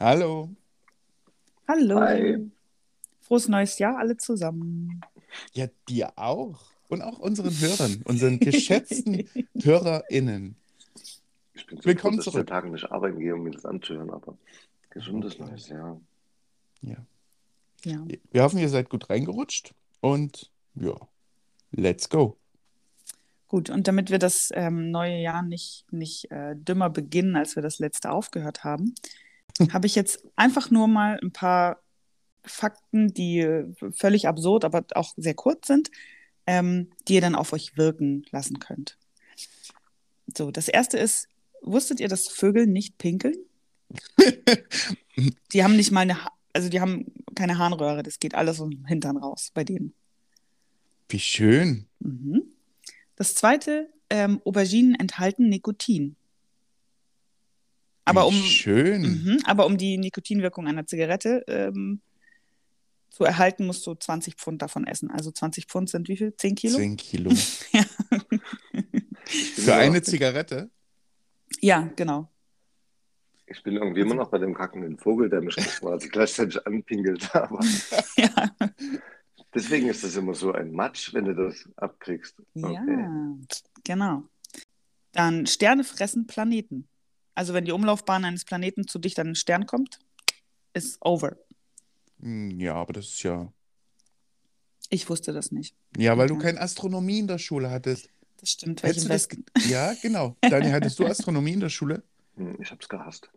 Hallo. Hallo. Hi. Frohes neues Jahr alle zusammen. Ja, dir auch. Und auch unseren Hörern, unseren geschätzten HörerInnen. Ich bin so Willkommen froh, dass ich zurück. der Tage nicht arbeiten gehe, um mir das anzuhören, aber gesundes Okay. neues Jahr. Ja. Ja. Wir hoffen, ihr seid gut reingerutscht und ja, let's go. Gut, und damit wir das ähm, neue Jahr nicht, nicht äh, dümmer beginnen, als wir das letzte aufgehört haben, habe ich jetzt einfach nur mal ein paar Fakten, die völlig absurd, aber auch sehr kurz sind, ähm, die ihr dann auf euch wirken lassen könnt. So, das erste ist, wusstet ihr, dass Vögel nicht pinkeln? Die haben nicht mal eine, Ha- also die haben keine Harnröhre, das geht alles aus dem Hintern raus bei denen. Wie schön. Mhm. Das zweite, ähm, Auberginen enthalten Nikotin. Aber um, schön. mhm, aber um die Nikotinwirkung einer Zigarette ähm, zu erhalten, musst du 20 Pfund davon essen. Also 20 Pfund sind wie viel? 10 Kilo? 10 Kilo. Ja. Für eine Zigarette? ja, genau. Ich bin irgendwie immer noch bei dem kackenden Vogel, der mich quasi gleichzeitig anpinkelt. Aber Ja. deswegen ist das immer so ein Matsch, wenn du das abkriegst. Okay. ja, genau. Dann Sterne fressen Planeten. Also wenn die Umlaufbahn eines Planeten zu dicht an den Stern kommt, ist over. Hm, Ja, aber das ist ja. Ich wusste das nicht. Ja, weil du Okay. keine Astronomie in der Schule hattest. Das stimmt, Hättest du das. Ja, genau. Daniel, hattest du Astronomie in der Schule? Hm, Ich hab's gehasst.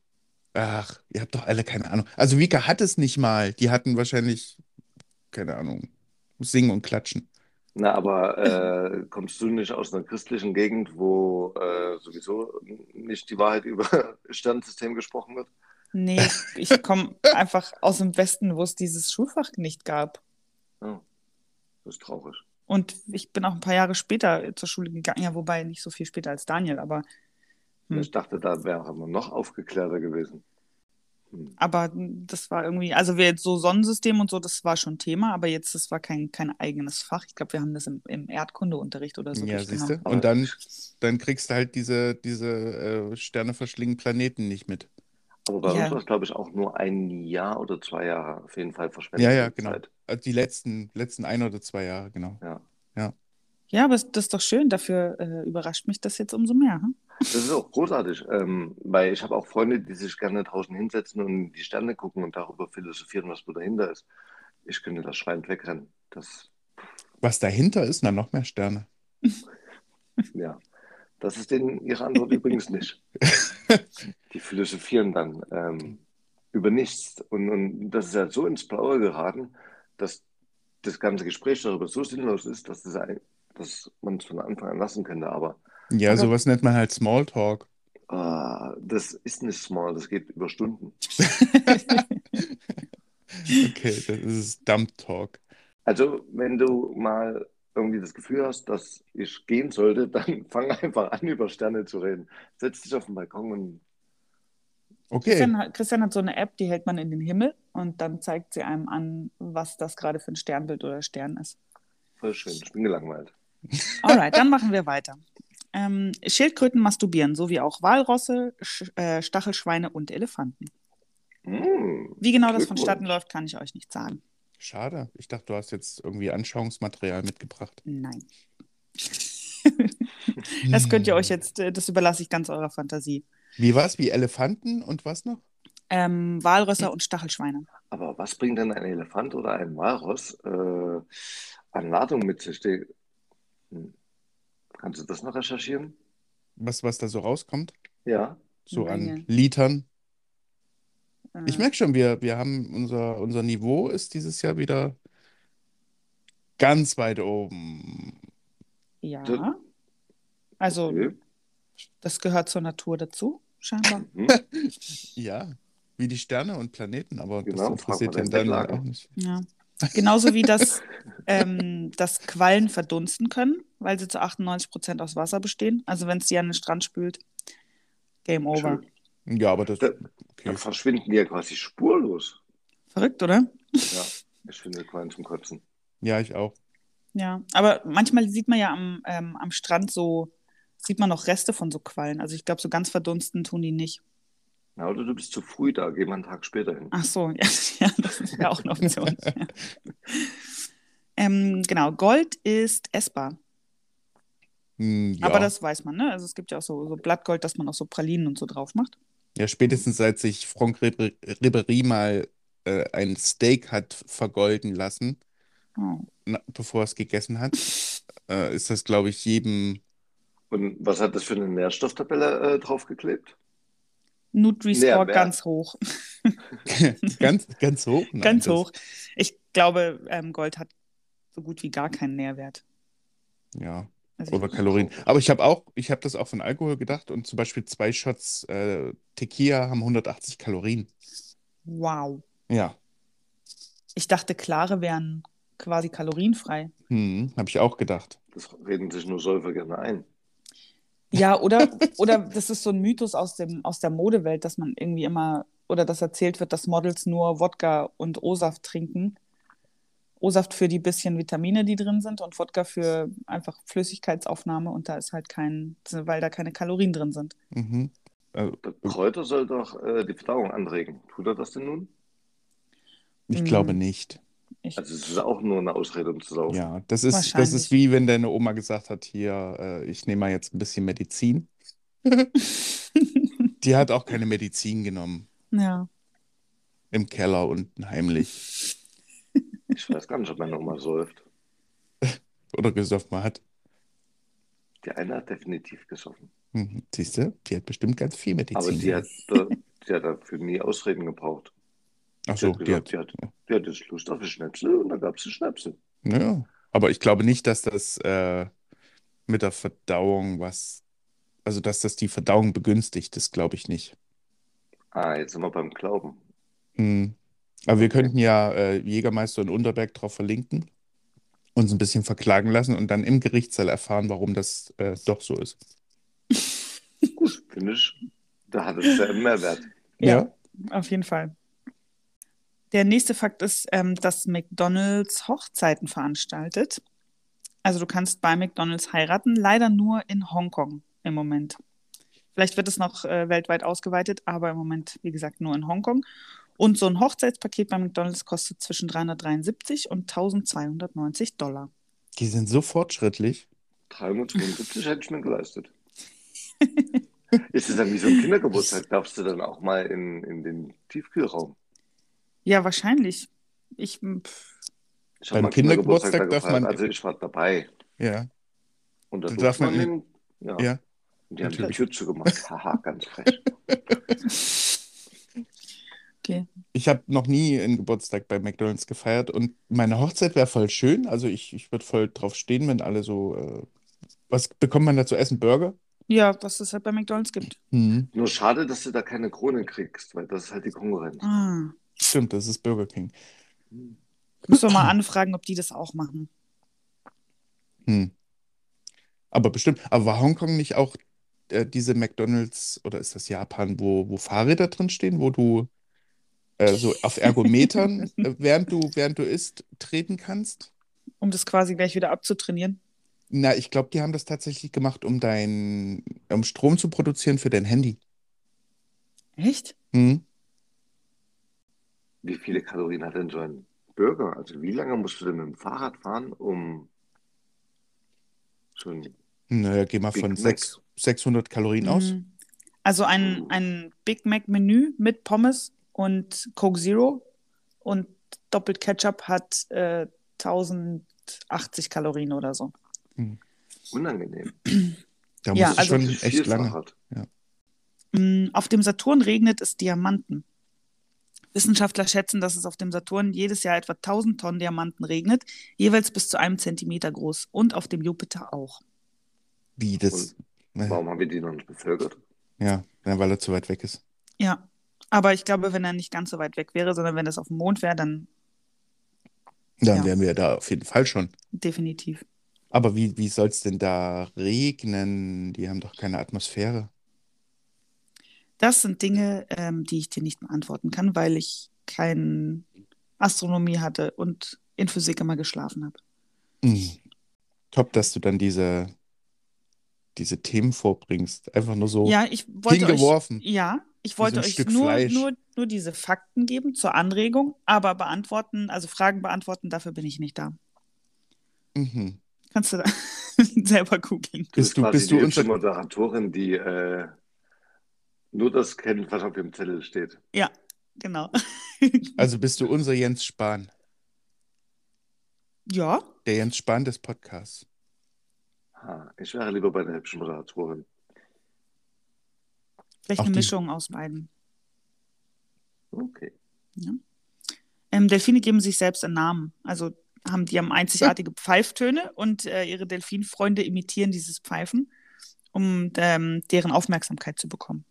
Ach, ihr habt doch alle keine Ahnung. Also Vika hat es nicht mal. Die hatten wahrscheinlich, keine Ahnung, singen und klatschen. Na, aber äh, kommst du nicht aus einer christlichen Gegend, wo äh, sowieso nicht die Wahrheit über Sternensystem gesprochen wird? Nee, ich komme einfach aus dem Westen, wo es dieses Schulfach nicht gab. Ja, das ist traurig. Und ich bin auch ein paar Jahre später zur Schule gegangen, ja, wobei nicht so viel später als Daniel, aber, Hm. Ich dachte, da wäre man noch aufgeklärter gewesen. Aber das war irgendwie, also wir jetzt so Sonnensystem und so, das war schon Thema, aber jetzt, das war kein, kein eigenes Fach. Ich glaube, wir haben das im, im Erdkundeunterricht oder so Ja, siehst du? Aber Und dann, dann kriegst du halt diese, diese äh, Sterne verschlingen Planeten nicht mit. Aber bei Ja. uns war es, glaube ich, auch nur ein Jahr oder zwei Jahre auf jeden Fall verschwendet. Ja, ja, genau. Zeit. Also die letzten, letzten ein oder zwei Jahre, genau. Ja. Ja, aber es- das ist doch schön, dafür äh, überrascht mich das jetzt umso mehr. Hm? Das ist auch großartig, ähm, weil ich habe auch Freunde, die sich gerne draußen hinsetzen und in die Sterne gucken und darüber philosophieren, was wohl dahinter ist. Ich könnte das schreiend wegrennen. Das, Was dahinter ist, na noch mehr Sterne. ja, das ist denen ihre Antwort übrigens nicht. Die philosophieren dann ähm, über nichts. Und, und das ist ja so ins Blaue geraten, dass das ganze Gespräch darüber so sinnlos ist, dass, das ein, dass man es von Anfang an lassen könnte. Aber Ja, Aber- sowas nennt man halt Smalltalk. äh, das ist nicht small, das geht über Stunden. Okay, das ist Dump Talk. Also, wenn du mal irgendwie das Gefühl hast, dass ich gehen sollte, dann fang einfach an, über Sterne zu reden. Setz dich auf den Balkon und Okay, Christian, hat- Christian hat so eine App, die hält man in den Himmel und dann zeigt sie einem an, was das gerade für ein Sternbild oder Stern ist. voll schön, ich bin gelangweilt. Alright, dann machen wir weiter. Ähm, Schildkröten masturbieren, sowie auch Walrosse, Sch äh, Stachelschweine und Elefanten. Hm, Wie genau das vonstatten läuft, kann ich euch nicht sagen. schade. Ich dachte, du hast jetzt irgendwie Anschauungsmaterial mitgebracht. Nein. Das könnt ihr euch jetzt, äh, das überlasse ich ganz eurer Fantasie. Wie war's? Wie Elefanten und was noch? Ähm, Walrösser und Stachelschweine. Aber was bringt denn ein Elefant oder ein Walross äh, an Ladung mit sich? Hm. Kannst du das noch recherchieren? Was, was da so rauskommt? Ja. So Menge. an Litern. Äh, Ich merke schon, wir, wir haben unser, unser Niveau ist dieses Jahr wieder ganz weit oben. Ja. Also, Okay. das gehört zur Natur dazu, scheinbar. Hm. Ja, wie die Sterne und Planeten, aber das Genau, interessiert frag den dann auch nicht. Ja. Genauso wie das, ähm, dass Quallen verdunsten können, weil sie zu 98 Prozent aus Wasser bestehen. Also wenn es die an den Strand spült, Game over. Ja, aber das, Da- okay. Dann verschwinden die ja quasi spurlos. Verrückt, oder? Ja, ich finde Quallen zum Kotzen. Ja, ich auch. Ja, aber manchmal sieht man ja am, ähm, am Strand so, sieht man noch Reste von so Quallen. Also ich glaube, so ganz verdunsten tun die nicht. Na, oder du bist zu früh da, geh mal einen Tag später hin. Ach so, ja, ja das ist ja auch eine Option. ja. ähm, genau, Gold ist essbar. Hm, ja. Aber das weiß man, ne? Also es gibt ja auch so, so Blattgold, dass man auch so Pralinen und so drauf macht. Ja, spätestens seit sich Franck Ribéry Ribéry mal äh, ein Steak hat vergolden lassen, Oh. na, bevor er es gegessen hat, äh, ist das, glaube ich, jedem. Und was hat das für eine Nährstofftabelle äh, draufgeklebt? Nutri-Score Nährwert. ganz hoch. ganz, ganz hoch? Nein, ganz hoch. Ich glaube, ähm, Gold hat so gut wie gar keinen Nährwert. Ja, Also oder Kalorien. Aber ich habe auch, ich habe das auch von Alkohol gedacht und zum Beispiel zwei Shots äh, Tequila haben 180 Kalorien. wow. Ja, Ich dachte, klare wären quasi kalorienfrei. hm, habe ich auch gedacht. Das reden sich nur Säufer gerne ein. Ja, oder, oder das ist so ein Mythos aus, dem, aus der Modewelt, dass man irgendwie immer, oder dass erzählt wird, dass Models nur Wodka und O-Saft trinken. O-Saft für die bisschen Vitamine, die drin sind, und Wodka für einfach Flüssigkeitsaufnahme. Und da ist halt kein, weil da keine Kalorien drin sind. Mhm. Der Kräuter soll doch äh, die Verdauung anregen. Tut er das denn nun? ich Hm. glaube nicht. Ich, Also es ist auch nur eine Ausrede, um zu saufen. Ja, das ist, das ist wie wenn deine Oma gesagt hat, hier, äh, ich nehme mal jetzt ein bisschen Medizin. Die hat auch keine Medizin genommen ja. im Keller unten heimlich Ich weiß gar nicht, ob meine Oma säuft. oder gesoffen hat. Die eine hat definitiv gesoffen. Mhm. Siehst du, die hat bestimmt ganz viel Medizin. Aber die hat, die hat dafür nie Ausreden gebraucht. Ach Die so, hat die gesagt, hat. die hat, die hat jetzt Lust auf eine Schnäpsel und dann gab es eine Schnäpsel. Ja, aber ich glaube nicht, dass das äh, mit der Verdauung was, also dass das die Verdauung begünstigt, das glaube ich nicht. Ah, jetzt sind wir beim Glauben. Hm. Aber wir könnten ja äh, Jägermeister und Unterberg drauf verlinken, uns ein bisschen verklagen lassen und dann im Gerichtssaal erfahren, warum das äh, doch so ist. Gut, finde ich, da hat es ja einen Mehrwert. Ja. Auf jeden Fall. Der nächste Fakt ist, ähm, dass McDonald's Hochzeiten veranstaltet. Also du kannst bei McDonald's heiraten, leider nur in Hongkong im Moment. Vielleicht wird es noch äh, weltweit ausgeweitet, aber im Moment, wie gesagt, nur in Hongkong. Und so ein Hochzeitspaket bei McDonald's kostet zwischen 373 und 1290 Dollar. Die sind so fortschrittlich. 375 hätte ich mir geleistet. Ist es dann wie so ein Kindergeburtstag? Darfst du dann auch mal in, in den Tiefkühlraum? Ja, wahrscheinlich. Ich, pff, Ich Beim Kindergeburtstag da darf man- Also ich war dabei. Ja, Und da darf man in, ja. ja. Und die haben die natürlich. Tür zugemacht. Haha, ganz frech. okay. Ich habe noch nie einen Geburtstag bei McDonald's gefeiert und meine Hochzeit wäre voll schön. Also ich, ich würde voll drauf stehen, wenn alle so. Äh, was bekommt man da zu essen? Burger? Ja, was es halt bei McDonald's gibt. Mhm. Nur schade, dass du da keine Krone kriegst, weil das ist halt die Konkurrenz. Ah. Stimmt, das ist Burger King. Müssen wir mal anfragen, ob die das auch machen. Hm. Aber bestimmt. Aber war Hongkong nicht auch äh, diese McDonald's oder ist das Japan, wo, wo Fahrräder drin stehen, wo du äh, so auf Ergometern, äh, während du, während du isst, treten kannst? Um das quasi gleich wieder abzutrainieren. Na, ich glaube, die haben das tatsächlich gemacht, um dein, um Strom zu produzieren für dein Handy. Echt? Hm. Wie viele Kalorien hat denn so ein Burger? Also wie lange musst du denn mit dem Fahrrad fahren, um so ein Naja, geh mal Big von Mac. sechs, 600 Kalorien aus. Mhm. Also ein, ein Big Mac Menü mit Pommes und Coke Zero und doppelt Ketchup hat äh, 1080 Kalorien oder so. unangenehm? Da Ja, musst du also- schon Das ist echt viel lange. Fahrrad. Mm, Auf dem Saturn regnet es Diamanten. Wissenschaftler schätzen, dass es auf dem Saturn jedes Jahr etwa 1000 Tonnen Diamanten regnet, jeweils bis zu einem Zentimeter groß. Und auf dem Jupiter auch. Wie das. ne, Warum haben wir die noch nicht bevölkert? Ja, ja, weil er zu weit weg ist. Ja. Aber ich glaube, wenn er nicht ganz so weit weg wäre, sondern wenn es auf dem Mond wäre, dann Dann Ja. wären wir da auf jeden Fall schon. definitiv. Aber wie, wie soll es denn da regnen? Die haben doch keine Atmosphäre. Das sind Dinge, ähm, die ich dir nicht beantworten kann, weil ich keine Astronomie hatte und in Physik immer geschlafen habe. Mhm. Top, dass du dann diese, diese Themen vorbringst. Einfach nur so Ja, ich wollte euch, hingeworfen. ja, Ich wollte so euch Stück nur, Fleisch. nur, nur diese Fakten geben zur Anregung, aber beantworten, also Fragen beantworten, dafür bin ich nicht da. Mhm. Kannst du da selber googeln. Bist du, bist du die unser, Moderatorin, die äh, nur das kennt, was auf dem Zettel steht. Ja, genau. also bist du unser Jens Spahn, ja, der Jens Spahn des Podcasts. Ha, ich wäre lieber bei der hübschen Moderatorin. vielleicht Auch eine die- Mischung aus beiden. Okay. Ähm, Delfine geben sich selbst einen Namen. Also haben die haben einzigartige Pfeiftöne und äh, ihre Delfinfreunde imitieren dieses Pfeifen, um ähm, deren Aufmerksamkeit zu bekommen.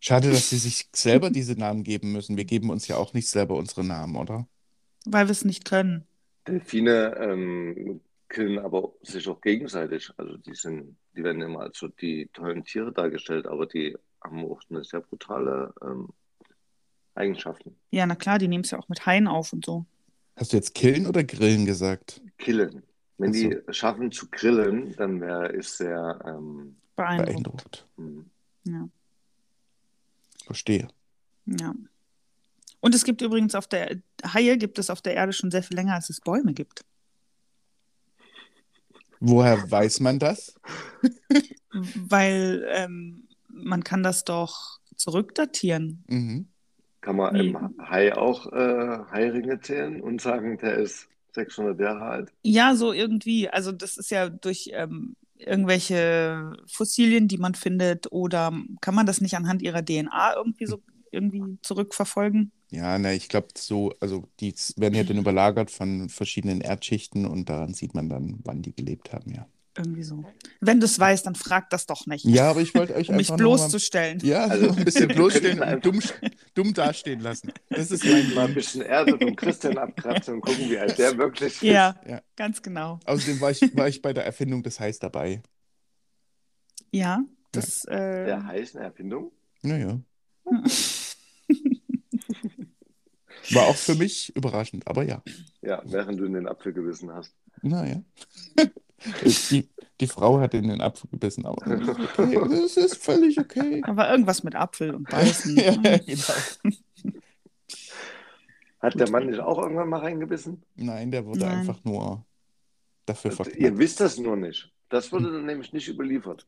Schade, dass sie sich selber diese Namen geben müssen. Wir geben uns ja auch nicht selber unsere Namen, oder? Weil wir es nicht können. Delfine ähm, killen aber sich auch gegenseitig. Also die sind, die werden immer als so die tollen Tiere dargestellt, aber die haben auch eine sehr brutale ähm, Eigenschaften. Ja, na klar, die nehmen es ja auch mit Haien auf und so. Hast du jetzt killen oder grillen gesagt? Killen. Wenn so. die schaffen zu grillen, dann wäre ist sehr ähm, Beeindruckend. Beeindruckt. hm, Ja, Verstehe. ja. Und es gibt übrigens auf der Haie gibt es auf der Erde schon sehr viel länger, als es Bäume gibt. Woher weiß man das? Weil ähm, man kann das doch zurückdatieren. Mhm. kann man Wie? im Hai auch äh, Hairinge zählen und sagen, der ist 600 Jahre alt. Ja, so irgendwie. Also das ist ja durch ähm, irgendwelche Fossilien, die man findet, oder kann man das nicht anhand ihrer DNA irgendwie so irgendwie zurückverfolgen? Ja, ne, ich glaube so, also die werden ja dann überlagert von verschiedenen Erdschichten und daran sieht man dann, wann die gelebt haben, ja. Irgendwie so. Wenn du es weißt, dann frag das doch nicht. Ja, aber ich wollte euch um mich einfach mal, bloßzustellen. ja, Also, so ein bisschen bloßstellen können und dumm, dumm dastehen lassen. Das ist mein Mal ein bisschen Erde vom Christian abkratzen und gucken, wie alt der wirklich ist. Ja, Ja. ganz genau. Außerdem war ich, war ich bei der Erfindung des Heiß dabei. Ja, das. Äh, Der eine Erfindung. Naja. War auch für mich überraschend, aber ja. Ja, während du in den Apfel gebissen hast. Naja. Die, die Frau hat in den Apfel gebissen, aber das ist okay. Das ist völlig okay. War irgendwas mit Apfel und Beißen. Ja, genau. Hat der Mann nicht auch irgendwann mal reingebissen? Nein, der wurde Nein. einfach nur dafür Ihr verknackt. wisst das nur nicht. Das wurde dann nämlich nicht überliefert.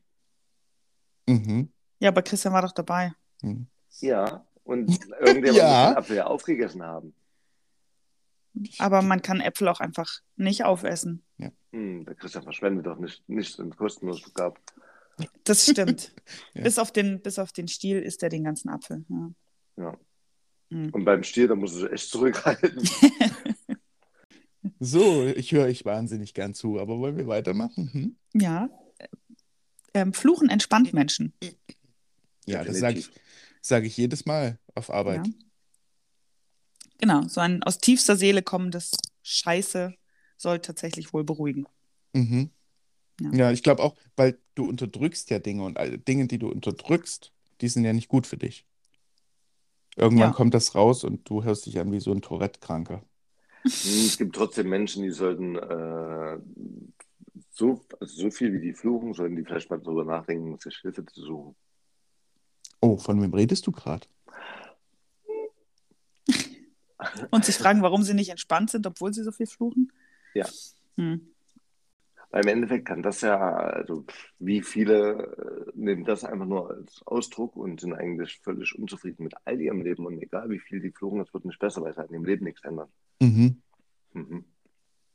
Mhm. Ja, aber Christian war doch dabei. Mhm. Ja, und irgendjemand Ja. muss den Apfel ja aufgegessen haben. Aber man kann Äpfel auch einfach nicht aufessen. Hm, der Christian verschwendet doch nicht, nichts und kostenlos gab. Das stimmt. Ja. bis, auf den, bis auf den Stiel isst er den ganzen Apfel. Ja. Ja. Mhm. Und beim Stier, da muss er sich echt zurückhalten. So, ich höre euch wahnsinnig gern zu, aber wollen wir weitermachen? Hm? Ja. Ähm, Fluchen entspannt Menschen. Ja, das sage ich, Definitiv. sag ich jedes Mal auf Arbeit. Ja. Genau, so ein aus tiefster Seele kommendes Scheiße soll tatsächlich wohl beruhigen. Mhm. Ja. Ja, ich glaube auch, weil du unterdrückst ja Dinge und all- Dinge, die du unterdrückst, die sind ja nicht gut für dich. Irgendwann Ja. kommt das raus und du hörst dich an wie so ein Tourette-Kranker. Es gibt trotzdem Menschen, die sollten äh, so, also so viel wie die fluchen, sollten die vielleicht mal darüber nachdenken, sich Hilfe zu suchen. Oh, von wem redest du gerade? Und sich fragen, warum sie nicht entspannt sind, obwohl sie so viel fluchen. Ja. Hm. Weil im Endeffekt kann das ja, also wie viele äh, nehmen das einfach nur als Ausdruck und sind eigentlich völlig unzufrieden mit all ihrem Leben und egal wie viel die fluchen, es wird nicht besser, weil es halt in dem Leben nichts ändert. Mhm, Mhm.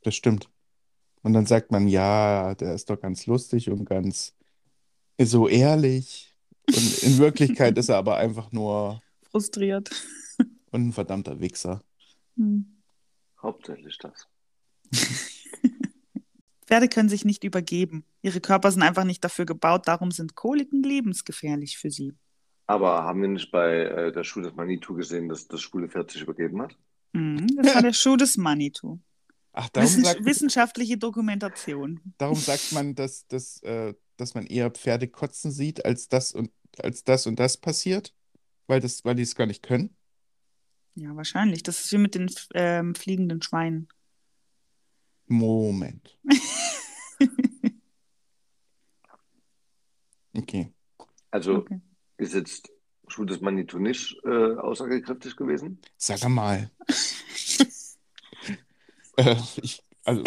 das stimmt. Und dann sagt man, ja, der ist doch ganz lustig und ganz so ehrlich. Und in Wirklichkeit ist er aber einfach nur Frustriert. Ein verdammter Wichser. Hm. Hauptsächlich das. Pferde können sich nicht übergeben. Ihre Körper sind einfach nicht dafür gebaut, darum sind Koliken lebensgefährlich für sie. Aber haben wir nicht bei äh, der Schule des Manitou gesehen, dass das schwule Pferd sich übergeben hat? Hm, Das war der Schuh des Manitou. Ach, darum Wissen sagt, wissenschaftliche Dokumentation. darum sagt man, dass, dass, äh, dass man eher Pferde kotzen sieht, als das und, als das und das passiert, weil, das, weil die es gar nicht können. Ja, wahrscheinlich. Das ist wie mit den ähm, fliegenden Schweinen. Moment. Okay. Also Okay. Ist jetzt schwules Manitou nicht äh, aussagekräftig gewesen? Sag mal. äh, ich, also,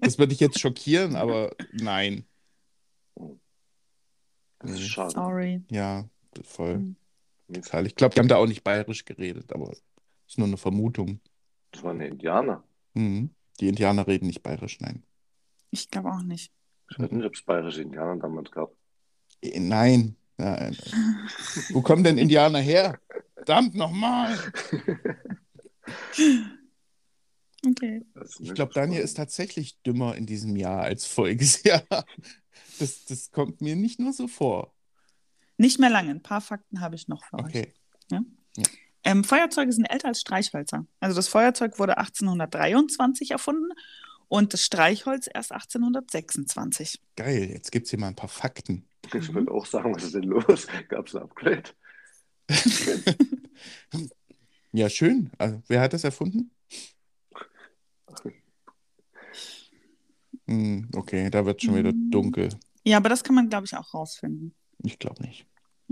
das würde ich jetzt schockieren, aber nein. Das ist Nee. schade. Sorry. Ja, voll. Hm. Total. Ich glaube, die haben da auch nicht bayerisch geredet, aber ist nur eine Vermutung. Das waren die Indianer. Mhm. Die Indianer reden nicht bayerisch, nein. Ich glaube auch nicht. Ich weiß nicht, ob es bayerische Indianer damals gab. Äh, Nein. Nein. Wo kommen denn Indianer her? Verdammt nochmal. Okay. Ich glaube, Daniel ist tatsächlich dümmer in diesem Jahr als voriges Jahr. Das, das kommt mir nicht nur so vor. Nicht mehr lange. Ein paar Fakten habe ich noch für euch. Okay. Ähm, Feuerzeuge sind älter als Streichhölzer. Also das Feuerzeug wurde 1823 erfunden und das Streichholz erst 1826. Geil, jetzt gibt es hier mal ein paar Fakten. Ich würde auch sagen, was ist denn los? Gab es ein Upgrade? Ja, schön. Also, wer hat das erfunden? Hm, okay, da wird schon wieder Hm. dunkel. Ja, aber das kann man, glaube ich, auch rausfinden. Ich glaube nicht.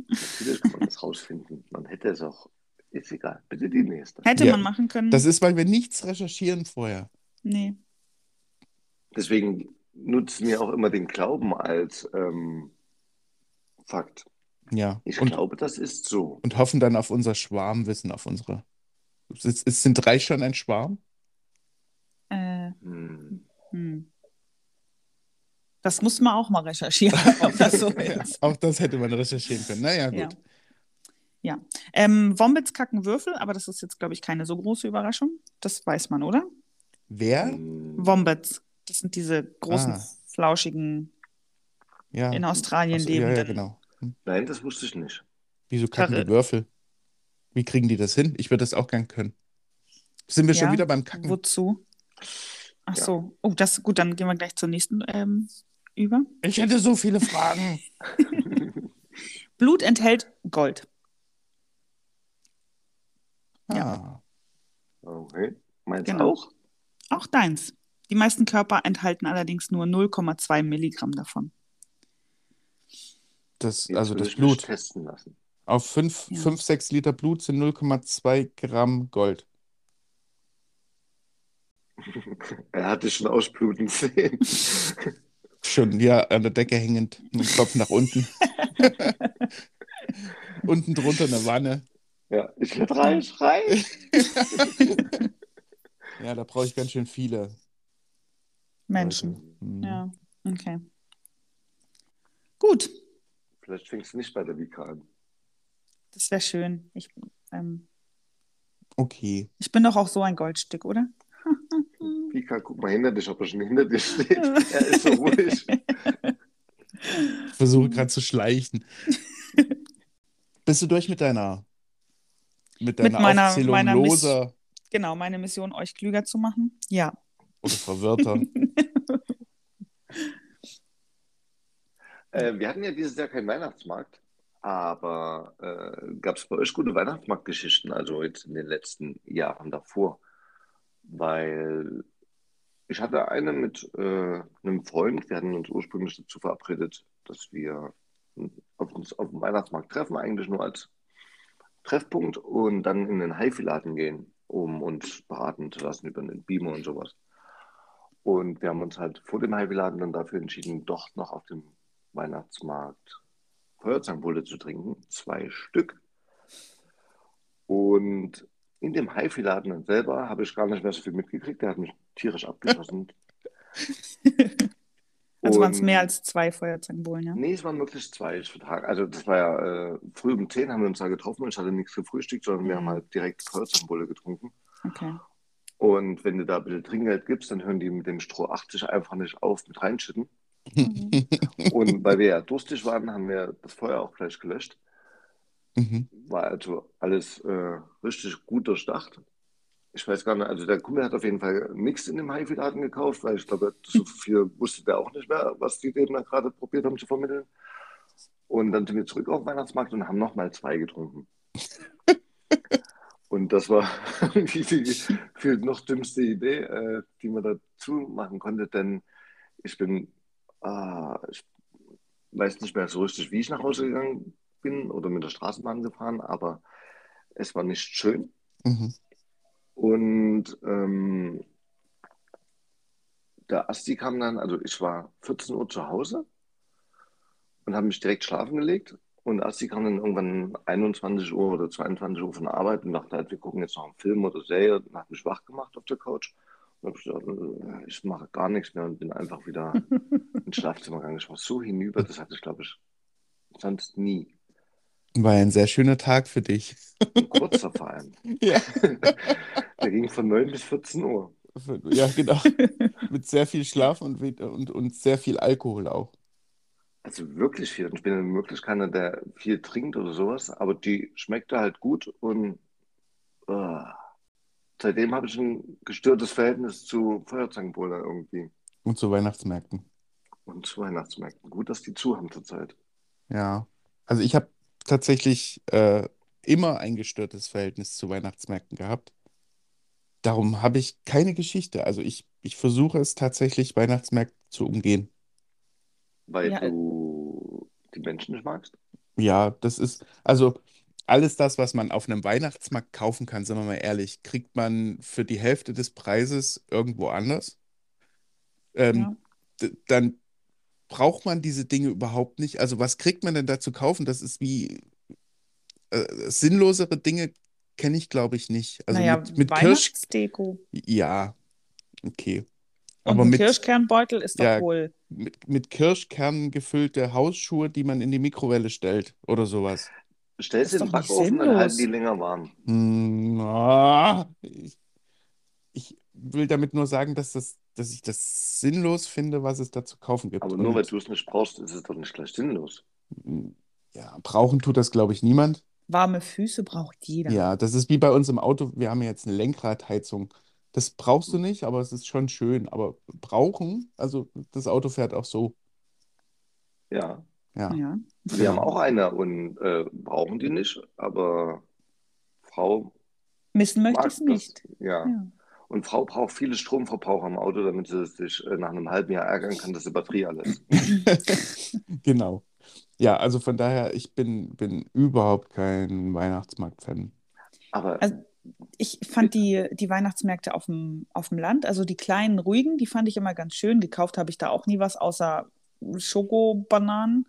Natürlich kann man das rausfinden. Man hätte es auch. Ist egal. Bitte die nächste. Hätte Ja, man machen können. Das ist, weil wir nichts recherchieren vorher. nee. Deswegen nutzen wir auch immer den Glauben als ähm, Fakt. Ja. Ich Und, glaube, das ist so. und hoffen dann auf unser Schwarmwissen, auf unsere. Ist, ist, sind drei schon ein Schwarm? Äh, Hm. hm. Das muss man auch mal recherchieren, ob das so ist. auch das hätte man recherchieren können. Naja, Ja. gut. Ja. Ähm, Wombats kacken Würfel, aber das ist jetzt, glaube ich, keine so große Überraschung. Das weiß man, oder? Wer? Hm. Wombats. Das sind diese großen, Ah. flauschigen, Ja. in Australien so, ja, lebenden. ja, genau. Hm. Nein, das wusste ich nicht. Wieso kacken Karre. die Würfel? Wie kriegen die das hin? Ich würde das auch gern können. Sind wir schon Ja, wieder beim Kacken? Wozu? Ach Ja. so. Oh, das gut, dann gehen wir gleich zur nächsten ähm, über. Ich hätte so viele Fragen. Blut enthält Gold. Ah, Okay. Meinst du Genau. auch? Auch deins. Die meisten Körper enthalten allerdings nur 0,2 Milligramm davon. das, also das Blut. testen lassen. Auf 5, Ja. 5, 6 Liter Blut sind 0,2 Gramm Gold. Er hat dich schon ausbluten sehen. Schon, ja, an der Decke hängend, mit dem Kopf nach unten. Unten drunter eine Wanne. Ja, ich werde reich. Ja, da brauche ich ganz schön viele. Menschen. Leute. Hm. Ja, okay. Gut, Vielleicht fängst du nicht bei der Vika an. das wäre schön. Ich, ähm, Okay. ich bin doch auch so ein Goldstück, oder? Vika, guck mal hinter dich, ob er schon hinter dir steht. Er ist so ruhig. Ich versuche gerade zu schleichen. Bist du durch mit deiner, mit deiner meiner- Aufzählung meiner Miss- loser Genau, meine Mission, euch klüger zu machen. Ja. oder verwirrter? Äh, wir hatten ja dieses Jahr keinen Weihnachtsmarkt, aber äh, gab es bei euch gute Weihnachtsmarktgeschichten, also jetzt in den letzten Jahren davor? Weil ich hatte eine mit äh, einem Freund, wir hatten uns ursprünglich dazu verabredet, dass wir auf uns auf dem Weihnachtsmarkt treffen, eigentlich nur als Treffpunkt und dann in den Haifi-Laden gehen, um uns beraten zu lassen über den Beamer und sowas. Und wir haben uns halt vor dem Haifi-Laden dann dafür entschieden, doch noch auf dem Weihnachtsmarkt Feuerzangenbowle zu trinken, zwei Stück. Und in dem Haifi-Laden selber habe ich gar nicht mehr so viel mitgekriegt. Der hat mich tierisch abgeschossen. Also waren es mehr als zwei Feuerzangenbowlen, ja? Nee, es waren wirklich zwei. Also das war ja äh, früh um 10 haben wir uns da getroffen und ich hatte nichts gefrühstückt, sondern wir Mhm. haben halt direkt Feuerzangenbowle getrunken. Okay. Und wenn du da ein bisschen Trinkgeld gibst, dann hören die mit dem Stroh 80 einfach nicht auf mit reinschütten. Mhm. Und weil wir ja durstig waren, haben wir das Feuer auch gleich gelöscht. Mhm. War also alles äh, richtig gut durchdacht. Ich weiß gar nicht, also der Kumpel hat auf jeden Fall nichts in dem Haifi-Laden gekauft, weil ich glaube, so viel wusste der auch nicht mehr, was die dem da gerade probiert haben zu vermitteln. Und dann sind wir zurück auf den Weihnachtsmarkt und haben nochmal zwei getrunken. Und das war die, die viel noch dümmste Idee, äh, die man dazu machen konnte, denn ich bin, ah, ich weiß nicht mehr so richtig, wie ich nach Hause gegangen bin oder mit der Straßenbahn gefahren, aber es war nicht schön. Mhm. Und ähm, der Asti kam dann, also ich war 14 Uhr zu Hause und habe mich direkt schlafen gelegt. Und Asti kam dann irgendwann 21 Uhr oder 22 Uhr von der Arbeit und dachte halt, wir gucken jetzt noch einen Film oder Serie und hat mich wach gemacht auf der Couch. Und hab ich gesagt, äh, ich mache gar nichts mehr und bin einfach wieder ins Schlafzimmer gegangen. Ich war so hinüber, das hatte ich, glaube ich, sonst nie. War ein sehr schöner Tag für dich. Ein kurzer vor allem. Ja. Der ging von 9 bis 14 Uhr. Ja, genau. Mit sehr viel Schlaf und, und, und sehr viel Alkohol auch. Also wirklich viel. Ich bin ja wirklich keiner, der viel trinkt oder sowas, aber die schmeckte halt gut und äh, seitdem habe ich ein gestörtes Verhältnis zu Feuerzangenbowle irgendwie Und zu Weihnachtsmärkten. und zu Weihnachtsmärkten. Gut, dass die zu haben zurzeit. Ja. Also ich habe tatsächlich äh, immer ein gestörtes Verhältnis zu Weihnachtsmärkten gehabt. Darum habe ich keine Geschichte. Also ich, ich versuche es tatsächlich, Weihnachtsmärkte zu umgehen. Weil Ja, du die Menschen nicht magst? Ja, das ist, also alles das, was man auf einem Weihnachtsmarkt kaufen kann, sagen wir mal ehrlich, kriegt man für die Hälfte des Preises irgendwo anders. Ähm, Ja. dann braucht man diese Dinge überhaupt nicht. Also was kriegt man denn da zu kaufen? Das ist wie äh, sinnlosere Dinge kenne ich, glaube ich, nicht. Also naja, mit, mit Kirsch, Weihnachtsdeko. ja, okay. Und Aber ein mit, Kirschkernbeutel ist doch ja, wohl. mit, mit Kirschkernen gefüllte Hausschuhe, die man in die Mikrowelle stellt oder sowas. Stell sie in den Backofen, dann halten die länger warm. Hm, ah, ich, ich will damit nur sagen, dass das, dass ich das sinnlos finde, was es da zu kaufen gibt. Aber nur weil Und du es nicht brauchst, ist es doch nicht gleich sinnlos. ja, brauchen tut das, glaube ich, niemand. Warme Füße braucht jeder. Ja, das ist wie bei uns im Auto. Wir haben ja jetzt eine Lenkradheizung. Das brauchst du nicht, aber es ist schon schön. Aber brauchen, also das Auto fährt auch so. Ja, Ja, Ja. wir haben auch eine und äh, brauchen die nicht, aber Frau Missen möchte es das. nicht. Ja. Ja. Und Frau braucht viele Stromverbraucher im Auto, damit sie sich äh, nach einem halben Jahr ärgern kann, dass die Batterie alles. Genau. Ja, also von daher, ich bin, bin überhaupt kein Weihnachtsmarkt-Fan. Aber Also ich fand die, die Weihnachtsmärkte auf dem, auf dem Land, also die kleinen, ruhigen, die fand ich immer ganz schön. Gekauft habe ich da auch nie was außer Schokobananen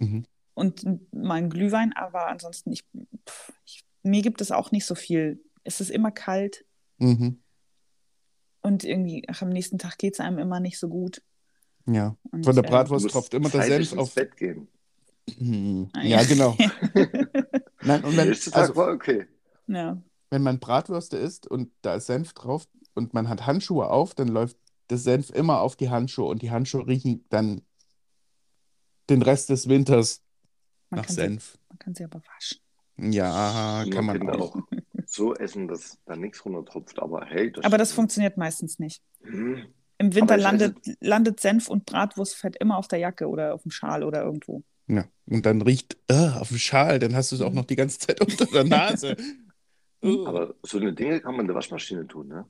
Mhm. und meinen Glühwein, aber ansonsten, ich, pff, ich, mir gibt es auch nicht so viel. Es ist immer kalt Mhm. Und irgendwie, ach, am nächsten Tag geht es einem immer nicht so gut. Ja. Und, Von der äh, Bratwurst musst tropft immer der Senf auf. Bett gehen. Hm, Ah, Ja, ja. genau. Nein, und Der wenn, also, war okay. ja. wenn man Bratwürste isst und da ist Senf drauf und man hat Handschuhe auf, dann läuft das Senf immer auf die Handschuhe und die Handschuhe riechen dann den Rest des Winters Man nach kann, sie, Senf. man kann sie aber waschen. Ja, kann man auch. So essen, dass da nichts runtertropft. Aber hey, das, Aber das funktioniert meistens nicht. Hm. Im Winter landet, landet Senf und Bratwurstfett immer auf der Jacke oder auf dem Schal oder irgendwo. Ja. Und dann riecht äh, auf dem Schal, dann hast du es auch noch die ganze Zeit unter der Nase. Äh. Aber so eine Dinge kann man in der Waschmaschine tun, ne?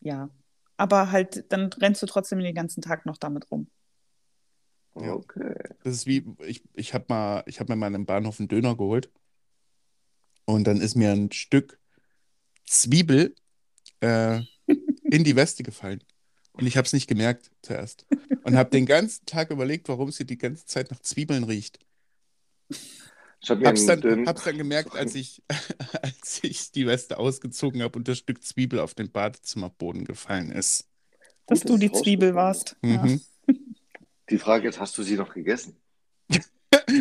Ja. Aber halt, dann rennst du trotzdem den ganzen Tag noch damit rum. Ja. Okay. Das ist wie, ich, ich habe mal, ich habe mir mal im Bahnhof einen Döner geholt und dann ist mir ein Stück Zwiebel äh, in die Weste gefallen. Und ich habe es nicht gemerkt zuerst. Und habe den ganzen Tag überlegt, warum sie die ganze Zeit nach Zwiebeln riecht. Ich habe einen dann, dann gemerkt, als ich, als ich die Weste ausgezogen habe und das Stück Zwiebel auf den Badezimmerboden gefallen ist. Dass Gut, du die es Zwiebel warst. Ja. Mhm. Die Frage ist, hast du sie noch gegessen?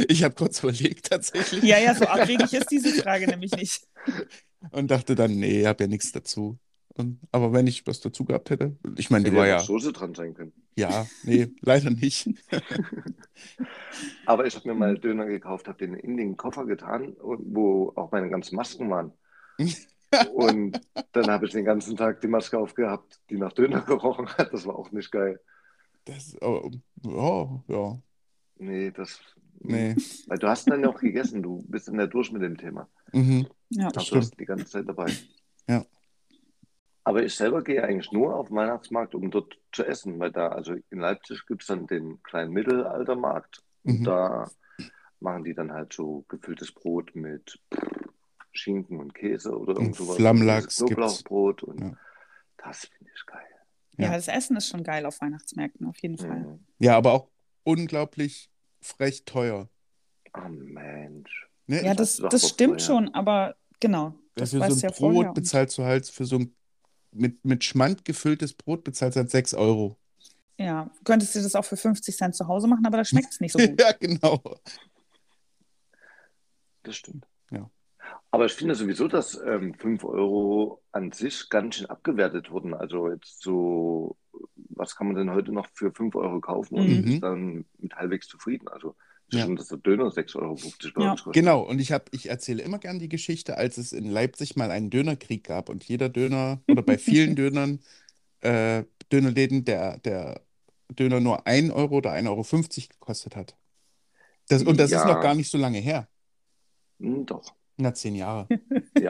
Ich habe kurz überlegt tatsächlich ja, ja, so abwegig ist diese Frage nämlich nicht. und dachte dann, nee, ich habe ja nichts dazu. Und, aber wenn ich was dazu gehabt hätte, ich meine, die war ja Soße dran sein können. ja, nee, leider nicht. Aber ich habe mir mal Döner gekauft, habe den in den Koffer getan, und- wo auch meine ganzen Masken waren. Und dann habe ich den ganzen Tag die Maske aufgehabt, die nach Döner gerochen hat. Das war auch nicht geil. Das, oh, oh, ja, Nee, das. Nee. Weil du hast dann ja auch gegessen, du bist dann ja durch mit dem Thema. Mhm, Ja. das Also du hast stimmt. die ganze Zeit dabei. Ja. Aber ich selber gehe eigentlich nur auf den Weihnachtsmarkt, um dort zu essen, weil da, also in Leipzig gibt es dann den kleinen Mittelaltermarkt. Und Mhm. da machen die dann halt so gefülltes Brot mit Schinken und Käse oder irgend sowas. Flammlachs gibt's. Knoblauchbrot und Ja. das finde ich geil. Ja, Ja. das Essen ist schon geil auf Weihnachtsmärkten, auf jeden Fall. Mhm. Ja, aber auch unglaublich frech teuer. Ah, Mensch. Ne? Ja, das, das stimmt vorher. schon, aber genau. Ja, Das für so ein du ja Brot vorher. bezahlst du halt, für so ein mit, mit Schmand gefülltes Brot bezahlst du halt 6 Euro. Ja, du könntest dir das auch für 50 Cent zu Hause machen, aber da schmeckt es nicht so gut. ja, genau. Das stimmt. Ja. Aber ich finde sowieso, dass ähm, 5 Euro an sich ganz schön abgewertet wurden. Also jetzt so, was kann man denn heute noch für 5 Euro kaufen und Mhm. ist dann mit halbwegs zufrieden? Also Ja. schon, dass der Döner 6,50 Euro bei Ja. kostet. Genau, und ich, hab, ich erzähle immer gern die Geschichte, als es in Leipzig mal einen Dönerkrieg gab und jeder Döner oder bei vielen Dönern, äh, Dönerläden, der, der Döner nur 1 Euro oder 1,50 Euro gekostet hat. Das, und das ist Ja. noch gar nicht so lange her. Hm, doch. Na, zehn Jahre. Ja.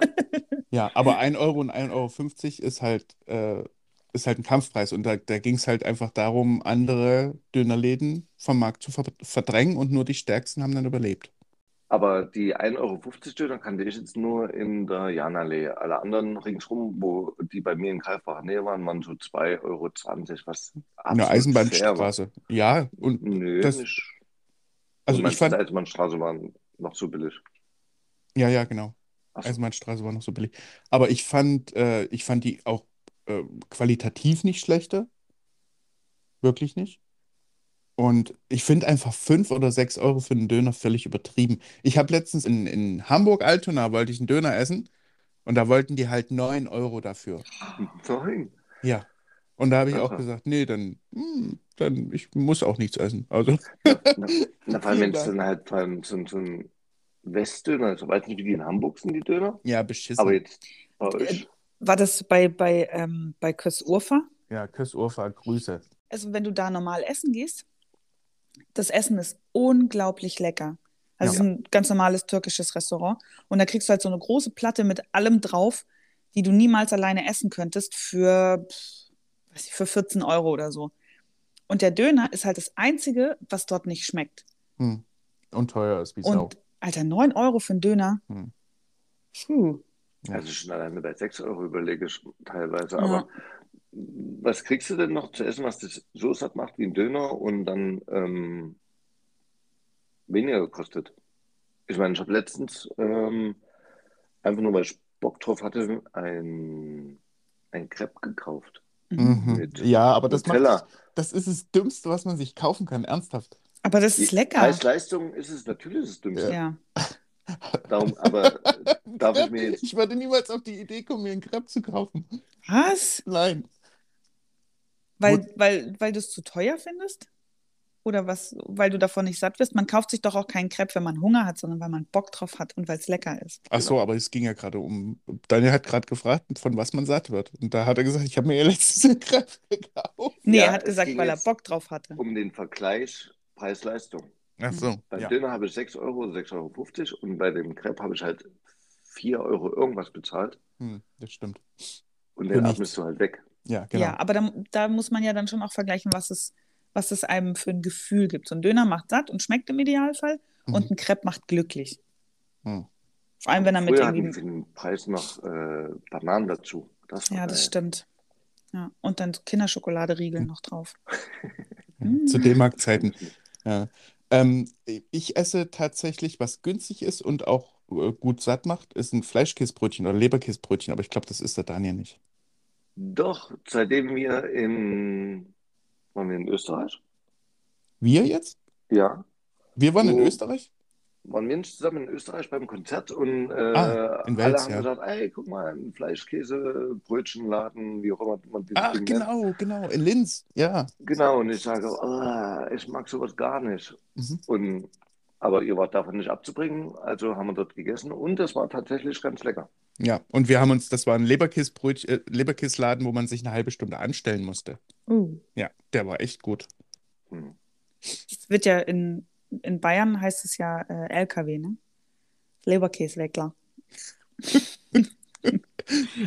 Ja, aber 1 Euro und 1,50 Euro ist halt, äh, ist halt ein Kampfpreis. Und da, da ging es halt einfach darum, andere Dönerläden vom Markt zu ver verdrängen und nur die Stärksten haben dann überlebt. Aber die 1,50 Euro Döner kannte ich jetzt nur in der Janallee. Alle anderen ringsrum, wo die bei mir in greifbarer Nähe waren, waren so 2,20 Euro, was war. Eisenbahnstraße. Ja, und Nö, Das- nicht. also Du ich fand, die Eisenbahnstraße waren noch so billig. ja, ja, genau. So. Eisenbahnstraße war noch so billig. Aber ich fand, äh, ich fand die auch äh, qualitativ nicht schlechter. Wirklich nicht. Und ich finde einfach 5 oder 6 Euro für einen Döner völlig übertrieben. Ich habe letztens in, in Hamburg-Altona wollte ich einen Döner essen und da wollten die halt 9 Euro dafür. Nein. Ja. Und da habe ich auch Aha. gesagt, nee, dann, hm, dann, ich muss auch nichts essen. Also, Na, na, na, vor allem, wenn es dann halt vor allem so, ein- so ein Westdöner ist. Ich weiß nicht, wie die in Hamburg sind, die Döner. ja, beschissen. Aber jetzt bei euch. War das bei, bei, ähm, bei Kös Urfa? Ja, Küss Urfa, Grüße. Also wenn du da normal essen gehst, das Essen ist unglaublich lecker. Also Ja. es ist ein ganz normales türkisches Restaurant. Und da kriegst du halt so eine große Platte mit allem drauf, die du niemals alleine essen könntest für, weiß ich, für 14 Euro oder so. Und der Döner ist halt das Einzige, was dort nicht schmeckt. Hm. Und teuer ist wie Sau. Und Alter, 9 Euro für einen Döner. Hm. Puh. Ja. Also schon alleine bei 6 Euro überlege ich teilweise. Ja. Aber was kriegst du denn noch zu essen, was dich so satt macht wie ein Döner und dann ähm, weniger kostet? Ich meine, ich habe letztens ähm, einfach nur, weil ich Bock drauf hatte, ein, ein Crepe gekauft. Mhm. Mit Ja, aber das, macht, das ist das Dümmste, was man sich kaufen kann, ernsthaft. Aber das ist lecker. Preis-Leistung ist es natürlich das Dümmste. Ja. Darum, aber äh, darf ich mir jetzt Ich würde niemals auf die Idee kommen, mir einen Crepe zu kaufen. Was? Nein. Weil, weil, weil du es zu teuer findest? Oder was, weil du davon nicht satt wirst? Man kauft sich doch auch keinen Crepe, wenn man Hunger hat, sondern weil man Bock drauf hat und weil es lecker ist. Ach so, aber es ging ja gerade um. Daniel hat gerade gefragt, von was man satt wird. Und da hat er gesagt, ich habe mir ja letztens einen Crepe gekauft. Nee, Ja, er hat es gesagt, weil er Bock drauf hatte. um den Vergleich Preis-Leistung. Ach so, Beim ja. Döner habe ich 6 Euro, 6,50 Euro und bei dem Crepe habe ich halt 4 Euro irgendwas bezahlt Hm, das stimmt. und Für den nichts. atmest du halt weg. Ja, genau. Ja, aber da, da muss man ja dann schon auch vergleichen, was es, was es einem für ein Gefühl gibt. So ein Döner macht satt und schmeckt im Idealfall Mhm. und ein Crepe macht glücklich. Hm. Vor allem, wenn er mit irgendwie. für den Preis noch äh, Bananen dazu. Das Ja, das geil. stimmt. Ja, und dann so Kinderschokoladeriegeln noch drauf. Ja. Zu D-Mark-Zeiten. Ja. Ähm, ich esse tatsächlich, was günstig ist und auch äh, gut satt macht, ist ein Fleischkäsebrötchen oder Leberkäsebrötchen, aber ich glaube, das ist der Daniel nicht. Doch, seitdem wir in, waren wir in Österreich? Wir jetzt? Ja, Wir waren in Österreich? Waren wir nicht zusammen in Österreich beim Konzert und äh, Ah, in alle Wels, haben ja. gesagt, ey, guck mal, ein Fleischkäse, Brötchenladen, wie auch immer man dieses Ach, Ding nennt. genau, genau, in Linz, ja. Genau, und ich sage, oh, ich mag sowas gar nicht. Mhm. Und, aber ihr wart davon nicht abzubringen, also haben wir dort gegessen und das war tatsächlich ganz lecker. Ja, und wir haben uns, das war ein Leberkäsebrötchen, äh, Leberkäsladen, wo man sich eine halbe Stunde anstellen musste. Uh. Ja, der war echt gut. Hm. Es wird ja in, in Bayern heißt es ja äh, LKW, ne? Leberkäsweckler.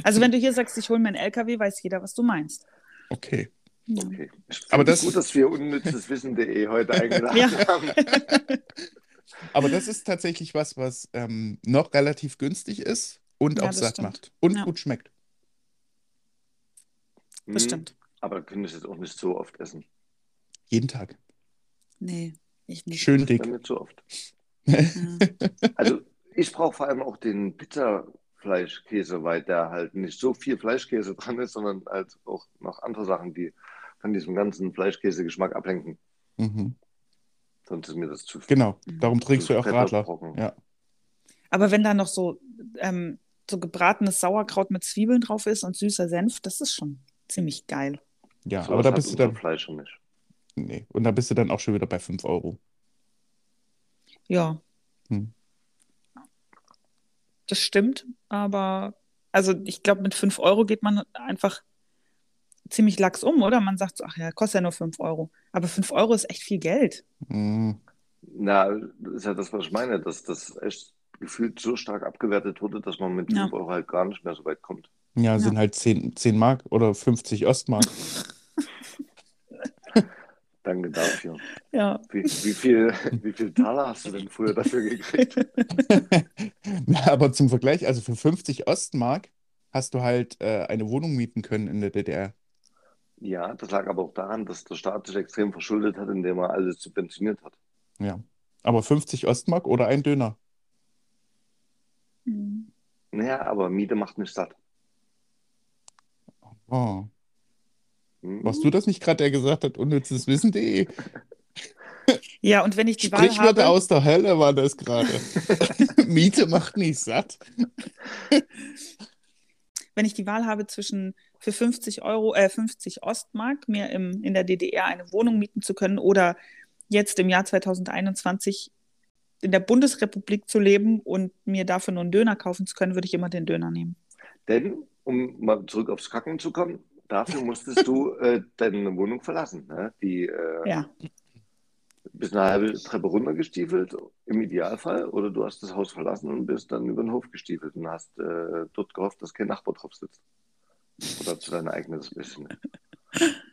also wenn du hier sagst, ich hole mir einen LKW, weiß jeder, was du meinst. Okay. Ja. Okay. Aber das- gut, dass wir unnützes Wissen.de heute eingeladen Ja. haben. Aber das ist tatsächlich was, was ähm, noch relativ günstig ist und Ja, auch satt stimmt. macht und Ja. gut schmeckt. Das Hm, stimmt. Aber können das jetzt auch nicht so oft essen. Jeden Tag. Nee, ich nicht. Schön dick. nicht so oft. Also ich brauche vor allem auch den Bitterfleischkäse, weil da halt nicht so viel Fleischkäse dran ist, sondern halt auch noch andere Sachen, die von diesem ganzen Fleischkäse-Geschmack ablenken. Mhm. Sonst ist mir das zu viel. Genau, darum trinkst du ja auch Radler. Ja. Aber wenn da noch so, ähm, so gebratenes Sauerkraut mit Zwiebeln drauf ist und süßer Senf, das ist schon ziemlich geil. Ja, Sowas aber da bist du dann, Fleisch nicht. Nee, und da bist du dann auch schon wieder bei 5 Euro. Ja. Hm. Das stimmt, aber also ich glaube, mit 5 Euro geht man einfach ziemlich lax um, oder? Man sagt so, ach ja, kostet ja nur 5 Euro. Aber 5 Euro ist echt viel Geld. Mhm. Na, das ist ja das, was ich meine, dass das echt gefühlt so stark abgewertet wurde, dass man mit Ja. 5 Euro halt gar nicht mehr so weit kommt. Ja, sind halt 10, 10 Mark oder 50 Ostmark. Danke dafür. Ja. Wie, wie viel, wie viel Taler hast du denn früher dafür gekriegt? Na, aber zum Vergleich, also für 50 Ostmark hast du halt äh, eine Wohnung mieten können in der DDR. Ja, das lag aber auch daran, dass der Staat sich extrem verschuldet hat, indem er alles subventioniert hat. Ja. Aber 50 Ostmark oder ein Döner. Hm. Naja, aber Miete macht nicht satt. Oh. Hm? Warst du das nicht gerade, der gesagt hat, unnützes Wissen.de? Ja, und wenn ich die Wahl habe, aus der Hölle war das gerade. Miete macht nicht satt. wenn ich die Wahl habe zwischen für 50 Euro, äh, 50 Ostmark mir im, in der DDR eine Wohnung mieten zu können oder jetzt im Jahr 2021 in der Bundesrepublik zu leben und mir dafür nur einen Döner kaufen zu können, würde ich immer den Döner nehmen. Denn, um mal zurück aufs Kacken zu kommen, dafür musstest du äh, deine Wohnung verlassen. Ne? Die äh, Ja, bist eine halbe Treppe runtergestiefelt, im Idealfall, oder du hast das Haus verlassen und bist dann über den Hof gestiefelt und hast äh, dort gehofft, dass kein Nachbar drauf sitzt. Oder zu dein eigenes bisschen.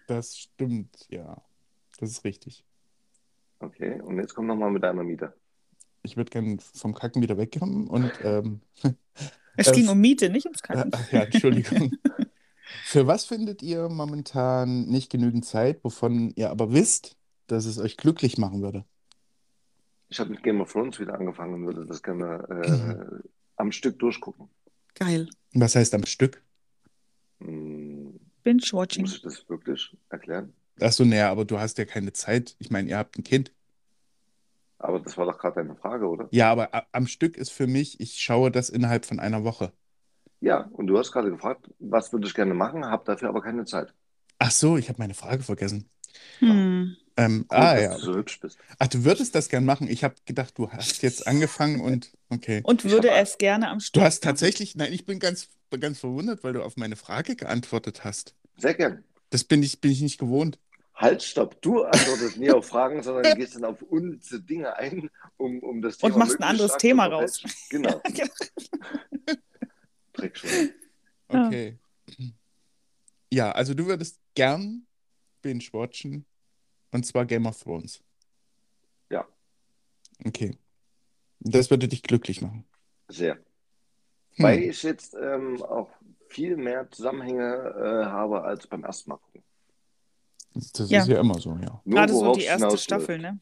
Das stimmt, ja. Das ist richtig. Okay, und jetzt komm nochmal mit deiner Miete. Ich würde gerne vom Kacken wieder wegkommen und ähm, es Äh, ging um Miete, nicht ums äh, Kacken. ach ja, Entschuldigung. Für was findet ihr momentan nicht genügend Zeit, wovon ihr aber wisst, dass es euch glücklich machen würde? Ich habe mit Game of Thrones wieder angefangen und würde das gerne äh, am Stück durchgucken. Geil. Was heißt am Stück? Hm, Binge-Watching. muss ich das wirklich erklären? Ach so, naja, aber du hast ja keine Zeit. Ich meine, ihr habt ein Kind. Aber das war doch gerade deine Frage, oder? Ja, aber am Stück ist für mich, ich schaue das innerhalb von einer Woche. Ja, und du hast gerade gefragt, was würde ich gerne machen, habe dafür aber keine Zeit. Ach so, ich habe meine Frage vergessen. Hm. Ähm, Gut, ah dass ja. du so hübsch bist. Ach, du würdest das gern machen. Ich habe gedacht, du hast jetzt angefangen und okay. Und würde hab- es gerne am Du Stück hast tatsächlich, nein, ich bin ganz, ganz verwundert, weil du auf meine Frage geantwortet hast. Sehr gern. Das bin ich, bin ich nicht gewohnt. Halt, stopp. Du antwortest nie auf Fragen, sondern gehst dann auf unnütze Dinge ein, um, um das Und Thema machst ein anderes Thema raus. Genau, Dreckschwein. Ja. Okay. Ja, also du würdest gern binge-watchen und zwar Game of Thrones. Ja. Okay. Das würde dich glücklich machen. Sehr. Hm. Weil ich jetzt ähm, auch viel mehr Zusammenhänge äh, habe als beim ersten Mal gucken. Das Ja. ist ja immer so, ja. Nur Gerade so die erste. Staffel, ne?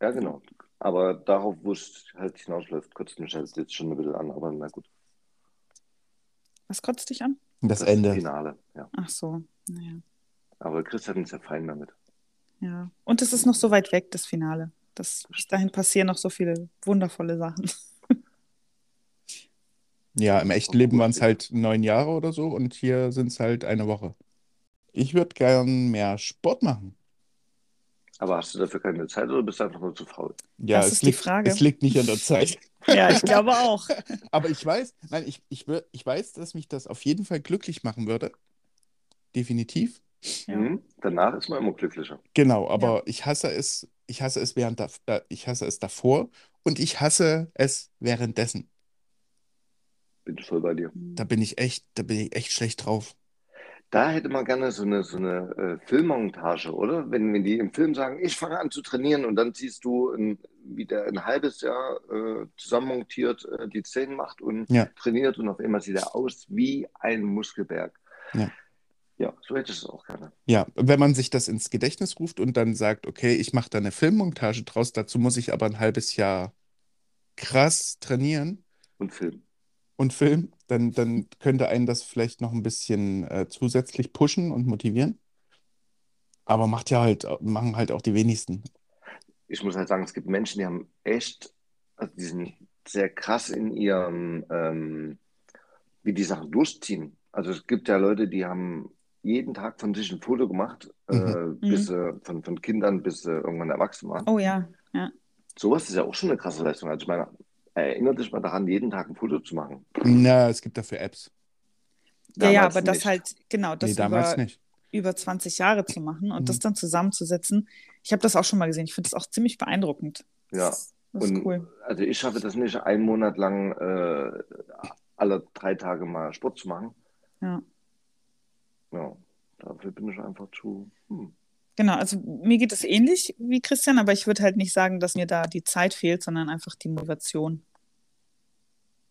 Ja, genau. Aber darauf, wo es halt hinausläuft, kotzt mich halt jetzt schon ein bisschen an, aber na gut. Was kotzt dich an? Das Ende. Finale, ja. Ach so, naja. Aber Christian ist ja fein damit. Ja. Und es ist noch so weit weg, das Finale. Das, bis dahin passieren noch so viele wundervolle Sachen. Ja, im echten Leben waren es halt neun Jahre oder so und hier sind es halt eine Woche. Ich würde gern mehr Sport machen. Aber hast du dafür keine Zeit oder bist du einfach nur zu faul? Ja, Das es ist die liegt, Frage. es liegt nicht an der Zeit. Ja, ich glaube auch. Aber ich weiß, nein, ich, ich, ich weiß, dass mich das auf jeden Fall glücklich machen würde. Definitiv. Ja. Mhm. Danach ist man immer glücklicher. Genau, aber ich hasse es, ich hasse es während da, ich hasse es davor und ich hasse es währenddessen. Bin ich voll bei dir. Da bin ich echt, da bin ich echt schlecht drauf. Da hätte man gerne so eine, so eine äh, Filmmontage, oder? Wenn, wenn die im Film sagen, ich fange an zu trainieren und dann siehst du, ein, wie der ein halbes Jahr äh, zusammenmontiert äh, die Zähne macht und Ja. trainiert und auf einmal sieht er aus wie ein Muskelberg. Ja. Ja, so hätte ich es auch gerne. Ja, wenn man sich das ins Gedächtnis ruft und dann sagt, okay, ich mache da eine Filmmontage draus, dazu muss ich aber ein halbes Jahr krass trainieren Und Film. und filmen, dann, dann könnte einen das vielleicht noch ein bisschen äh, zusätzlich pushen und motivieren. Aber macht ja halt, machen halt auch die wenigsten. Ich muss halt sagen, es gibt Menschen, die haben echt, also die sind sehr krass in ihrem, ähm, wie die Sachen durchziehen. Also es gibt ja Leute, die haben jeden Tag von sich ein Foto gemacht, äh, Mhm. bis sie, von, von Kindern bis sie irgendwann erwachsen waren. Oh ja, ja. Sowas ist ja auch schon eine krasse Leistung. Also ich meine, erinnert dich mal daran, jeden Tag ein Foto zu machen. Na, es gibt dafür Apps. Ja, ja, Damals aber das nicht. halt, genau, das Nee, damals über, nicht. über 20 Jahre zu machen und Mhm. das dann zusammenzusetzen. Ich habe das auch schon mal gesehen. Ich finde das auch ziemlich beeindruckend. Ja. Das, das ist Und cool. also ich schaffe das nicht, einen Monat lang äh, alle drei Tage mal Sport zu machen. Ja. Ja, dafür bin ich einfach zu. Hm. Genau, also mir geht es ähnlich wie Christian, aber ich würde halt nicht sagen, dass mir da die Zeit fehlt, sondern einfach die Motivation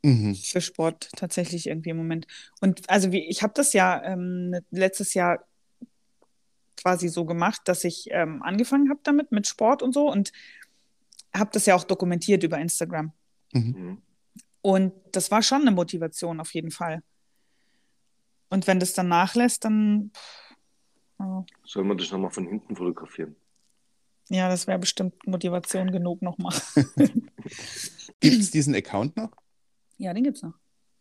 Mhm. für Sport tatsächlich irgendwie im Moment. Und also wie, ich habe das ja ähm, letztes Jahr quasi so gemacht, dass ich ähm, angefangen habe damit, mit Sport und so und habe das ja auch dokumentiert über Instagram. Mhm. Mhm. Und das war schon eine Motivation auf jeden Fall. Und wenn das dann nachlässt, dann ja, Soll man dich nochmal von hinten fotografieren? ja, das wäre bestimmt Motivation genug nochmal. Gibt es diesen Account noch? Ja, den gibt's noch.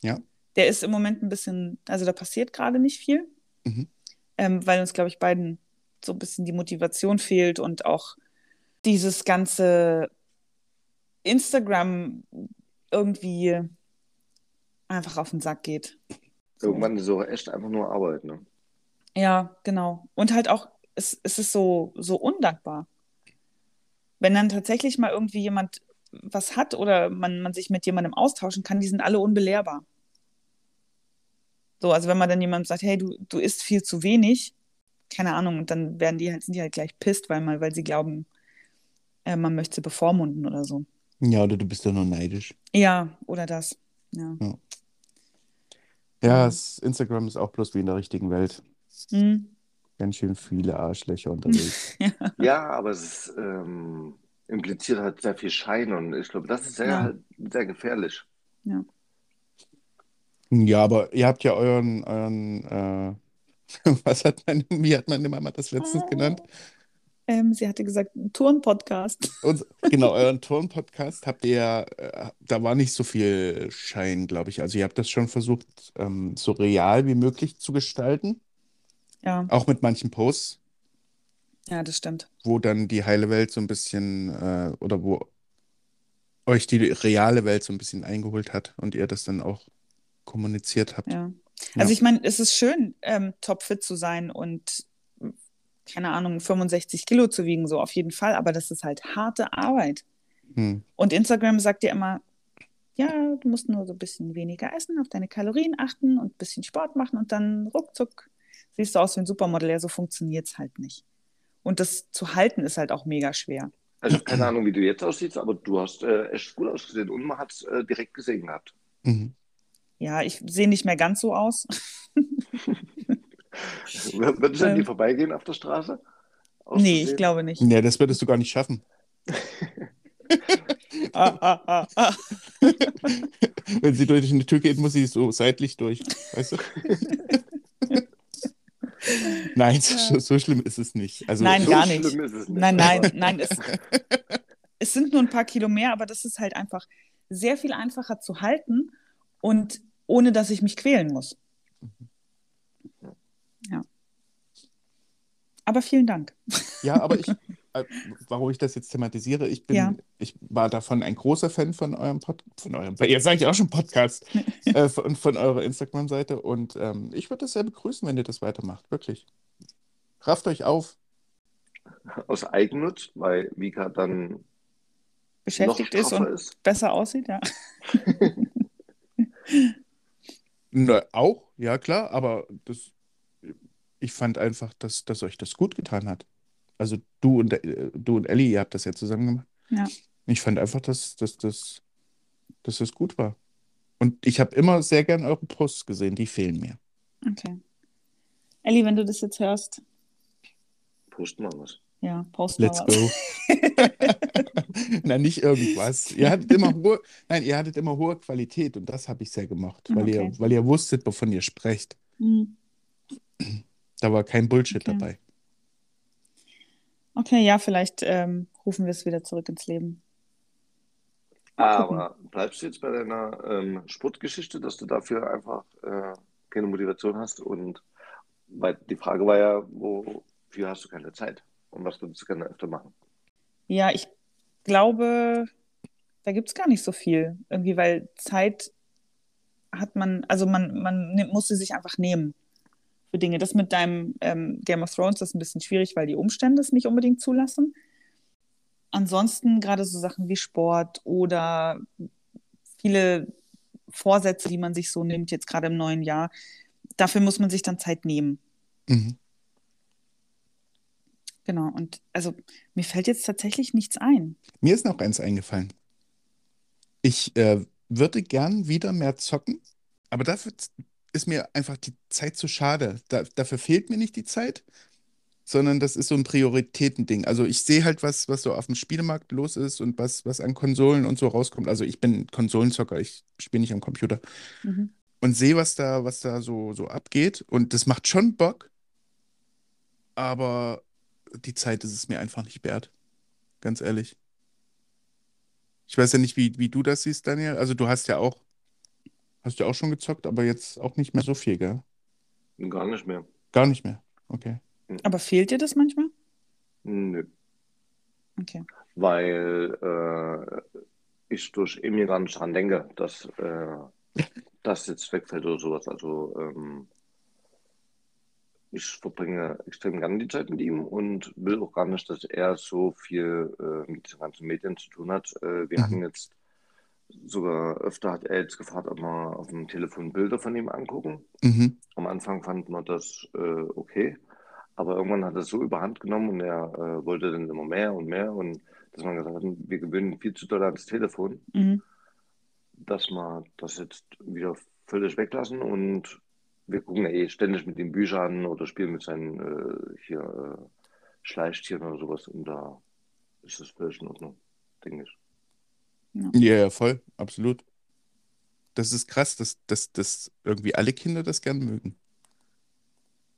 Ja. Der ist im Moment ein bisschen, also da passiert gerade nicht viel, Mhm. ähm, weil uns, glaube ich, beiden so ein bisschen die Motivation fehlt und auch dieses ganze Instagram irgendwie einfach auf den Sack geht. So. Irgendwann ist es auch echt einfach nur Arbeit, ne? Ja, genau. Und halt auch, es, es ist so, so undankbar. Wenn dann tatsächlich mal irgendwie jemand was hat oder man, man sich mit jemandem austauschen kann, die sind alle unbelehrbar. So, also wenn man dann jemandem sagt, hey, du, du isst viel zu wenig, keine Ahnung, und dann werden die halt, sind die halt gleich pisst, weil, man, weil sie glauben, äh, man möchte sie bevormunden oder so. Ja, oder du bist ja nur neidisch. Ja, oder das. Ja. Ja, Mhm. es, Instagram ist auch bloß wie in der richtigen Welt. Hm. Ganz schön viele Arschlöcher unterwegs. Ja, aber es ist, ähm, impliziert halt sehr viel Schein und ich glaube, das ist sehr, Ja. sehr gefährlich. Ja, aber ihr habt ja euren, euren äh, was hat meine, wie hat meine Mama das letztens genannt? Ähm, sie hatte gesagt. Und, genau, euren Turn-Podcast habt ihr ja, äh, da war nicht so viel Schein, glaube ich. Also ihr habt das schon versucht, ähm, so real wie möglich zu gestalten. Ja, Auch mit manchen Posts, ja, das stimmt. wo dann die heile Welt so ein bisschen, äh, oder wo euch die reale Welt so ein bisschen eingeholt hat und ihr das dann auch kommuniziert habt. Ja. Ja. Also ich meine, es ist schön, ähm, topfit zu sein und keine Ahnung, 65 Kilo zu wiegen, so auf jeden Fall, aber das ist halt harte Arbeit. Hm. Und Instagram sagt dir immer, ja, du musst nur so ein bisschen weniger essen, auf deine Kalorien achten und ein bisschen Sport machen und dann ruckzuck siehst du aus wie ein Supermodel. Ja, so funktioniert es halt nicht. Und das zu halten ist halt auch mega schwer. Also ich habe keine Ahnung, wie du jetzt aussiehst, aber du hast äh, echt gut ausgesehen und man hat es äh, direkt gesehen gehabt. Mhm. Ja, ich sehe nicht mehr ganz so aus. Wird wird es an Ähm. dir vorbeigehen auf der Straße? Nee, ich glaube nicht. Ja, das würdest du gar nicht schaffen. Ah, ah, ah, ah. Wenn sie durch eine Tür geht, muss sie so seitlich durch. Weißt du? Nein, so, so schlimm ist es nicht. Also, Nein, So gar nicht. nicht. Nein, nein, nein. Es, es sind nur ein paar Kilo mehr, aber das ist halt einfach sehr viel einfacher zu halten und ohne dass ich mich quälen muss. Ja. Aber vielen Dank. Ja, aber ich, warum ich das jetzt thematisiere, ich bin, Ja. ich war davon ein großer Fan von eurem Pod, von eurem, jetzt sage ich auch schon Podcast, äh, von, von eurer Instagram-Seite und ähm, ich würde das sehr begrüßen, wenn ihr das weitermacht, wirklich. Rafft euch auf. Aus Eigennutz, weil Vika dann noch Beschäftigt ist und ist. besser aussieht, ja. Na, auch, ja klar, aber das ich fand einfach, dass, dass euch das gut getan hat. Also du und, äh, du und Ellie, ihr habt das ja zusammen gemacht. Ja. Ich fand einfach, dass, dass, dass, dass das gut war. Und ich habe immer sehr gern eure Posts gesehen, die fehlen mir. Okay. Ellie, wenn du das jetzt hörst, Posten wir was. ja, post mal Let's was. go. Na, nicht irgendwas. Ihr hattet immer hohe, nein, ihr hattet immer hohe Qualität und das habe ich sehr gemocht, weil Okay. ihr, weil ihr wusstet, wovon ihr sprecht. Hm. Da war kein Bullshit Okay. dabei. Okay, ja, vielleicht ähm, rufen wir es wieder zurück ins Leben. Gucken. Aber bleibst du jetzt bei deiner ähm, Sportgeschichte, dass du dafür einfach äh, keine Motivation hast? Und weil die Frage war ja, wofür hast du keine Zeit? Und was würdest du gerne öfter machen? Ja, ich glaube, da gibt es gar nicht so viel. Irgendwie, weil Zeit hat man, also man, man muss sie sich einfach nehmen für Dinge. Das mit deinem ähm, Game of Thrones ist ein bisschen schwierig, weil die Umstände es nicht unbedingt zulassen. Ansonsten gerade so Sachen wie Sport oder viele Vorsätze, die man sich so nimmt, jetzt gerade im neuen Jahr, dafür muss man sich dann Zeit nehmen. Mhm. Genau. Und also mir fällt jetzt tatsächlich nichts ein. Mir ist noch eins eingefallen. Ich äh, würde gern wieder mehr zocken, aber dafür ist mir einfach die Zeit zu schade. Da, dafür fehlt mir nicht die Zeit, sondern das ist so ein Prioritätending. Also ich sehe halt, was, was so auf dem Spielemarkt los ist und was, was an Konsolen und so rauskommt. Also ich bin Konsolenzocker, ich spiele nicht am Computer. Mhm. und sehe, was da, was da so, so abgeht. Und das macht schon Bock, aber die Zeit ist es mir einfach nicht wert. Ganz ehrlich. Ich weiß ja nicht, wie, wie du das siehst, Daniel. Also du hast ja auch, hast ja auch schon gezockt, aber jetzt auch nicht mehr so viel, gell? Gar nicht mehr. Gar nicht mehr. Okay. Aber fehlt dir das manchmal? Nö. Okay. Weil äh, ich durch Emil gar nicht dran denke, dass äh, das jetzt wegfällt oder sowas. Also ähm, ich verbringe extrem gerne die Zeit mit ihm und will auch gar nicht, dass er so viel äh, mit diesen ganzen Medien zu tun hat. Äh, wir Mhm. hatten jetzt sogar öfter hat er jetzt gefragt, ob wir auf dem Telefon Bilder von ihm angucken. Mhm. Am Anfang fanden wir das äh, okay, aber irgendwann hat er es so überhand genommen und er äh, wollte dann immer mehr und mehr und dass man gesagt hat, wir gewöhnen viel zu doll ans Telefon, Mhm. dass wir das jetzt wieder völlig weglassen und wir gucken ja eh ständig mit ihm Bücher an oder spielen mit seinen äh, hier äh, Schleichtieren oder sowas und da ist das völlig in Ordnung, denke ich. Ja, ja, voll. Absolut. Das ist krass, dass, dass, dass irgendwie alle Kinder das gern mögen.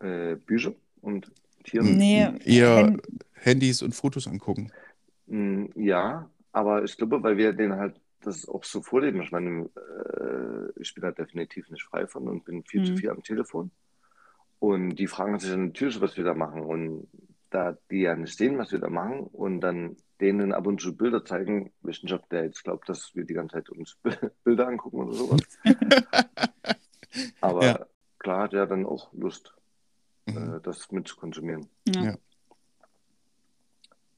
Äh, Bücher und Tieren. Nee, Eher Hen- Handys und Fotos angucken. Mm, Ja, aber ich glaube, weil wir den halt das auch so vorleben. Ich meine, äh, ich bin da definitiv nicht frei von und bin viel zu Mhm. viel am Telefon. Und die fragen sich dann natürlich, was wir da machen. Und da die ja nicht sehen, was wir da machen und dann denen ab und zu Bilder zeigen, ob der jetzt glaubt, dass wir die ganze Zeit uns Bilder angucken oder sowas. Aber Ja. klar hat er dann auch Lust, Mhm. äh, das mit zu konsumieren. ja. Ja.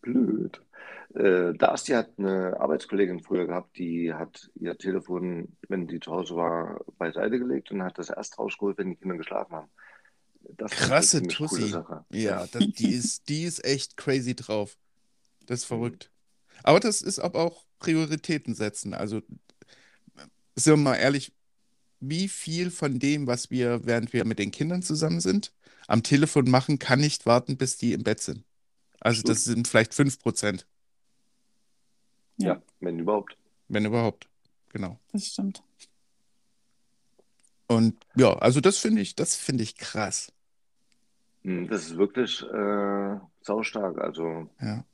Blöd. Äh, Darcy hat eine Arbeitskollegin früher gehabt, die hat ihr Telefon, wenn die zu Hause war, beiseite gelegt und hat das erst rausgeholt, wenn die Kinder geschlafen haben. Das Krasse Tussi. Sache. Ja, das, die ist, die ist echt crazy drauf. Das ist verrückt. Aber das ist aber auch Prioritäten setzen. Also, sind wir mal ehrlich, wie viel von dem, was wir, während wir mit den Kindern zusammen sind, am Telefon machen, kann nicht warten, bis die im Bett sind. Also, das sind vielleicht 5%, Ja. Ja, wenn überhaupt. wenn überhaupt. Genau. Das stimmt. Und ja, also das finde ich, das finde ich krass. Hm, Das ist wirklich äh, saustark. Also Ja.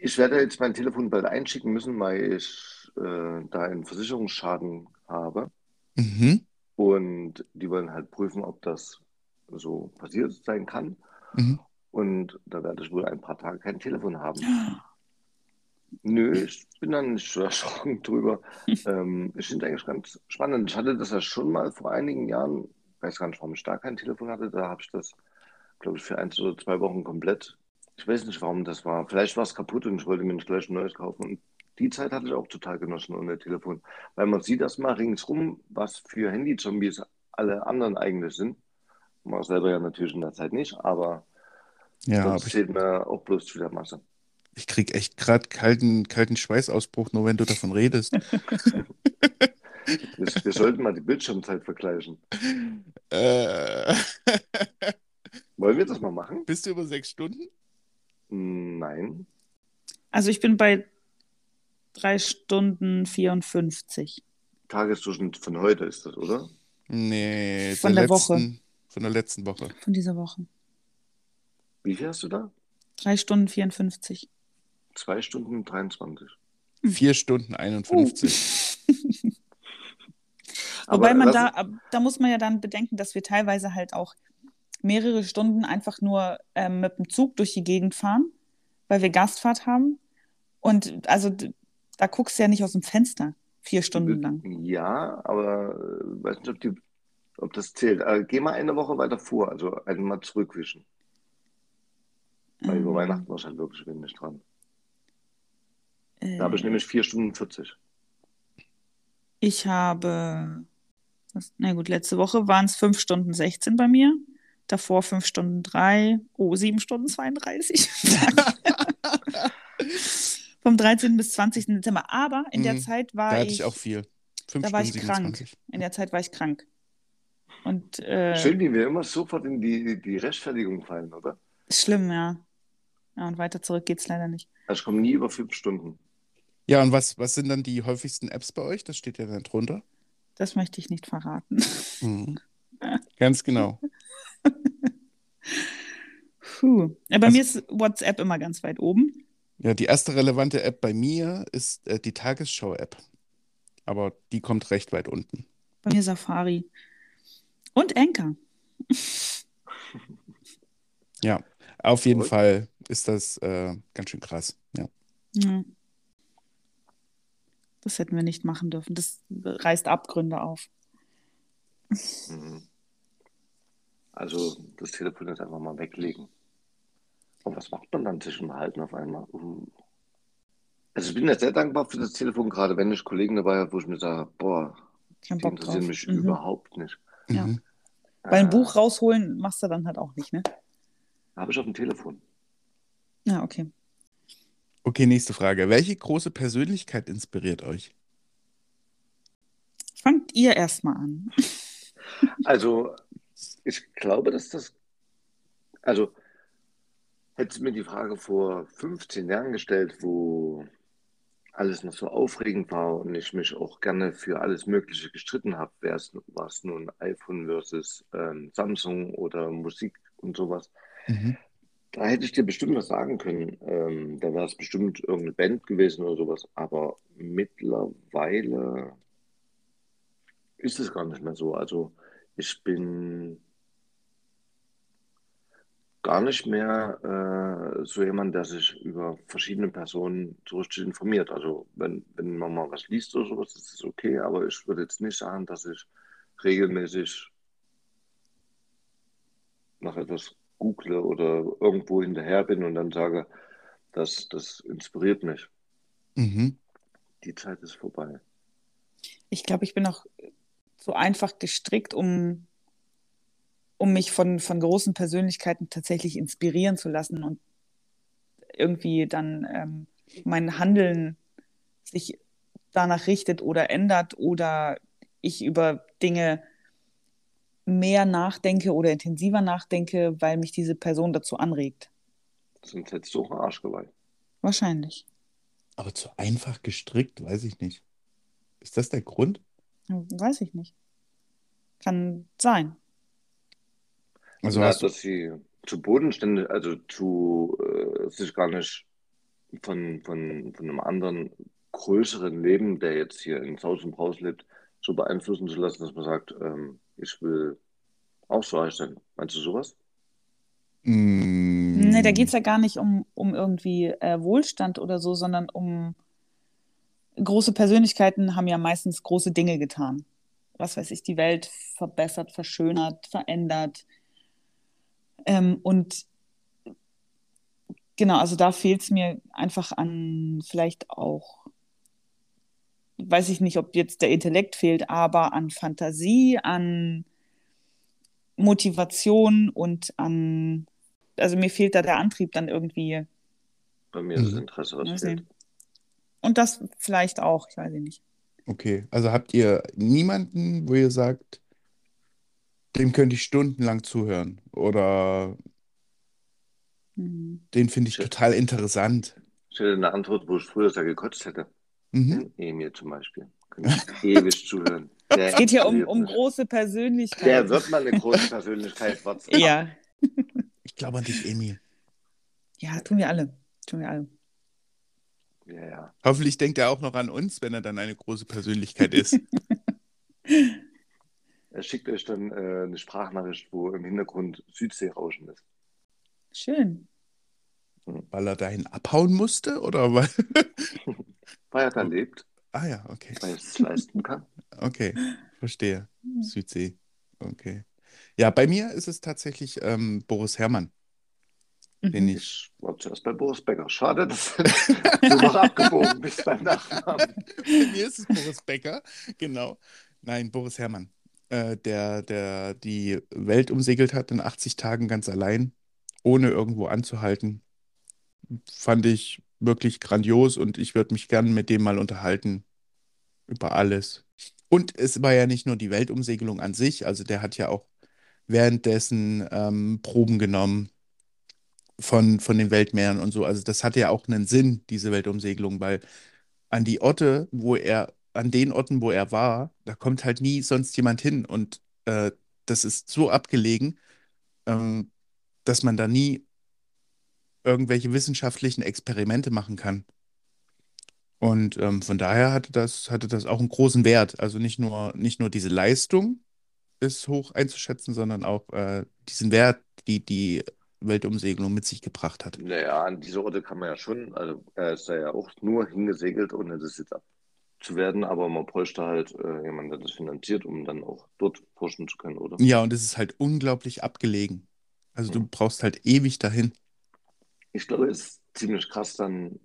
ich werde jetzt mein Telefon bald einschicken müssen, weil ich äh, da einen Versicherungsschaden habe. Mhm. Und die wollen halt prüfen, ob das so passiert sein kann. Mhm. Und da werde ich wohl ein paar Tage kein Telefon haben. Nö, ich bin dann nicht so erschrocken drüber. ähm, ich finde eigentlich ganz spannend. Ich hatte das ja schon mal vor einigen Jahren, weiß gar nicht, warum ich da kein Telefon hatte. Da habe ich das, glaube ich, für eins oder zwei Wochen komplett. Ich weiß nicht, warum das war. Vielleicht war es kaputt und ich wollte mir nicht gleich ein neues kaufen. Und die Zeit hatte ich auch total genossen ohne Telefon. Weil man sieht das mal ringsrum, was für Handy-Zombies alle anderen eigentlich sind. Mach selber ja natürlich in der Zeit nicht, aber Ja, sonst aber ich, mir auch bloß zu der Masse. ich krieg echt gerade kalten, kalten Schweißausbruch, nur wenn du davon redest. Wir, wir sollten mal die Bildschirmzeit vergleichen. Äh, Wollen wir das mal machen? bist du über sechs Stunden? Nein. Also ich bin bei drei Stunden 54. Tagesdurchschnitt von heute ist das, oder? Nee, Von der Woche. letzten, von der letzten Woche. von dieser Woche. Wie viel hast du da? Drei Stunden 54. Zwei Stunden 23. Vier Stunden 51. Wobei man da, da muss man ja dann bedenken, dass wir teilweise halt auch mehrere Stunden einfach nur ähm, mit dem Zug durch die Gegend fahren, weil wir Gastfahrt haben. Und also da guckst du ja nicht aus dem Fenster vier Stunden lang. Ja, aber äh, weiß nicht, ob, die, ob das zählt. Äh, geh mal eine Woche weiter vor, also einmal zurückwischen. Weil über Ähm, Weihnachten war halt wirklich wenig dran. äh, Da habe ich nämlich vier Stunden 40. Ich habe, was, na gut, letzte Woche waren es 5 Stunden 16 bei mir. Davor 5 Stunden 3. Oh, 7 Stunden 32. Vom 13. bis 20. Dezember. Aber in der Mhm, Zeit war Da hatte ich, ich auch viel. Fünf da war ich Stunden krank. 27. In der Zeit war ich krank. Und äh, Schön, wie wir immer sofort in die, die Rechtfertigung fallen, oder? schlimm, ja. Ja, und weiter zurück geht's leider nicht. Also ich komme nie über fünf Stunden. Ja, und was, was sind dann die häufigsten Apps bei euch? Das steht ja dann drunter. Das möchte ich nicht verraten. Mhm. Ganz genau. Puh. Ja, bei Also- mir ist WhatsApp immer ganz weit oben. Ja, die erste relevante App bei mir ist äh, die Tagesschau-App. Aber die kommt recht weit unten. Bei mir Safari. Und Anchor. Ja, auf jeden Cool. Fall ist das äh, ganz schön krass. Ja. Ja. Das hätten wir nicht machen dürfen. Das reißt Abgründe auf. Mhm. Also das Telefon jetzt einfach mal weglegen. Und was macht man dann zwischen dem Halten auf einmal? Uh. Also ich bin jetzt sehr dankbar für das Telefon, gerade wenn ich Kollegen dabei habe, wo ich mir sage, boah, Kein die Bock drauf. interessieren mich Mhm. überhaupt nicht. Ja. Mhm. Weil ein Äh, Buch rausholen machst du dann halt auch nicht, ne? Habe ich auf dem Telefon. Ja, okay. Okay, nächste Frage. Welche große Persönlichkeit inspiriert euch? Fangt ihr erstmal an. Also, ich glaube, dass das. Also, hättest du mir die Frage vor 15 Jahren gestellt, wo alles noch so aufregend war und ich mich auch gerne für alles Mögliche gestritten habe, wäre es was nun iPhone versus ähm, Samsung oder Musik und sowas, Mhm. Da hätte ich dir bestimmt was sagen können. Ähm, da wäre es bestimmt irgendeine Band gewesen oder sowas, aber mittlerweile ist es gar nicht mehr so. Also ich bin gar nicht mehr äh, so jemand, der sich über verschiedene Personen so richtig informiert. Also wenn, wenn man mal was liest oder sowas, ist es okay, aber ich würde jetzt nicht sagen, dass ich regelmäßig nach etwas google oder irgendwo hinterher bin und dann sage, das, das inspiriert mich. Mhm. Die Zeit ist vorbei. Ich glaube, ich bin auch so einfach gestrickt, um, um mich von, von großen Persönlichkeiten tatsächlich inspirieren zu lassen und irgendwie dann ähm, mein Handeln sich danach richtet oder ändert oder ich über Dinge mehr nachdenke oder intensiver nachdenke, weil mich diese Person dazu anregt. Sonst hättest du auch einen Arsch geweint. Wahrscheinlich. Aber zu einfach gestrickt, weiß ich nicht. Ist das der Grund? Weiß ich nicht. Kann sein. Also du, dass sie zu bodenständig, also zu äh, sich gar nicht von, von, von einem anderen größeren Leben, der jetzt hier in Haus und Braus lebt, so beeinflussen zu lassen, dass man sagt, ähm, ich will auch so reich sein. Meinst du sowas? Mm, Nee, da geht es ja gar nicht um, um irgendwie äh, Wohlstand oder so, sondern um große Persönlichkeiten haben ja meistens große Dinge getan. Was weiß ich, die Welt verbessert, verschönert, verändert. Ähm, und genau, also da fehlt es mir einfach an vielleicht auch, weiß ich nicht, ob jetzt der Intellekt fehlt, aber an Fantasie, an Motivation und an, also mir fehlt da der Antrieb dann irgendwie. Bei mir ist das Mhm. Interesse, was fehlt. Und das vielleicht auch, ich weiß nicht. Okay, also habt ihr niemanden, wo ihr sagt, dem könnte ich stundenlang zuhören oder Mhm. den finde ich Shit. total interessant? Ich hätte eine Antwort, wo ich früher da gekotzt hätte. Mhm. Emil zum Beispiel. Könnte ich ewig zuhören. Der Es geht hier um, um große Der Persönlichkeiten. wird mal eine große Persönlichkeit. Watz. Ja. Ich glaube an dich, Emil. Ja, tun wir alle. Tun wir alle. Ja, ja. Hoffentlich denkt er auch noch an uns, wenn er dann eine große Persönlichkeit ist. Er schickt euch dann äh, eine Sprachnachricht, wo im Hintergrund Südseerauschen ist. Schön. Weil er dahin abhauen musste oder weil. Weil er da lebt, Ah ja, okay. weil er es leisten kann. Okay, verstehe. Südsee. Okay. Ja, bei mir ist es tatsächlich ähm, Boris Herrmann, den Mhm. ich. Ich war zuerst bei Boris Becker. Schade, dass du noch abgebogen bist beim Nachnamen. Bei mir ist es Boris Becker, genau. Nein, Boris Herrmann, äh, der, der die Welt umsegelt hat in 80 Tagen ganz allein, ohne irgendwo anzuhalten. Fand ich wirklich grandios und ich würde mich gern mit dem mal unterhalten über alles. Und es war ja nicht nur die Weltumsegelung an sich, also der hat ja auch währenddessen ähm, Proben genommen von, von den Weltmeeren und so. Also das hatte ja auch einen Sinn, diese Weltumsegelung, weil an die Orte, wo er, an den Orten, wo er war, da kommt halt nie sonst jemand hin. Und äh, das ist so abgelegen, ähm, dass man da nie irgendwelche wissenschaftlichen Experimente machen kann. Und ähm, von daher hatte das, hatte das auch einen großen Wert. Also nicht nur, nicht nur diese Leistung ist hoch einzuschätzen, sondern auch äh, diesen Wert, die die Weltumsegelung mit sich gebracht hat. Naja, an diese Orte kann man ja schon, also er ist da ja auch nur hingesegelt, ohne das jetzt abzuwerten, aber man bräuchte halt äh, jemanden, der das finanziert, um dann auch dort forschen zu können, oder? Ja, und es ist halt unglaublich abgelegen. Also du Mhm. brauchst halt ewig dahin. Ich glaube, es ist ziemlich krass, dann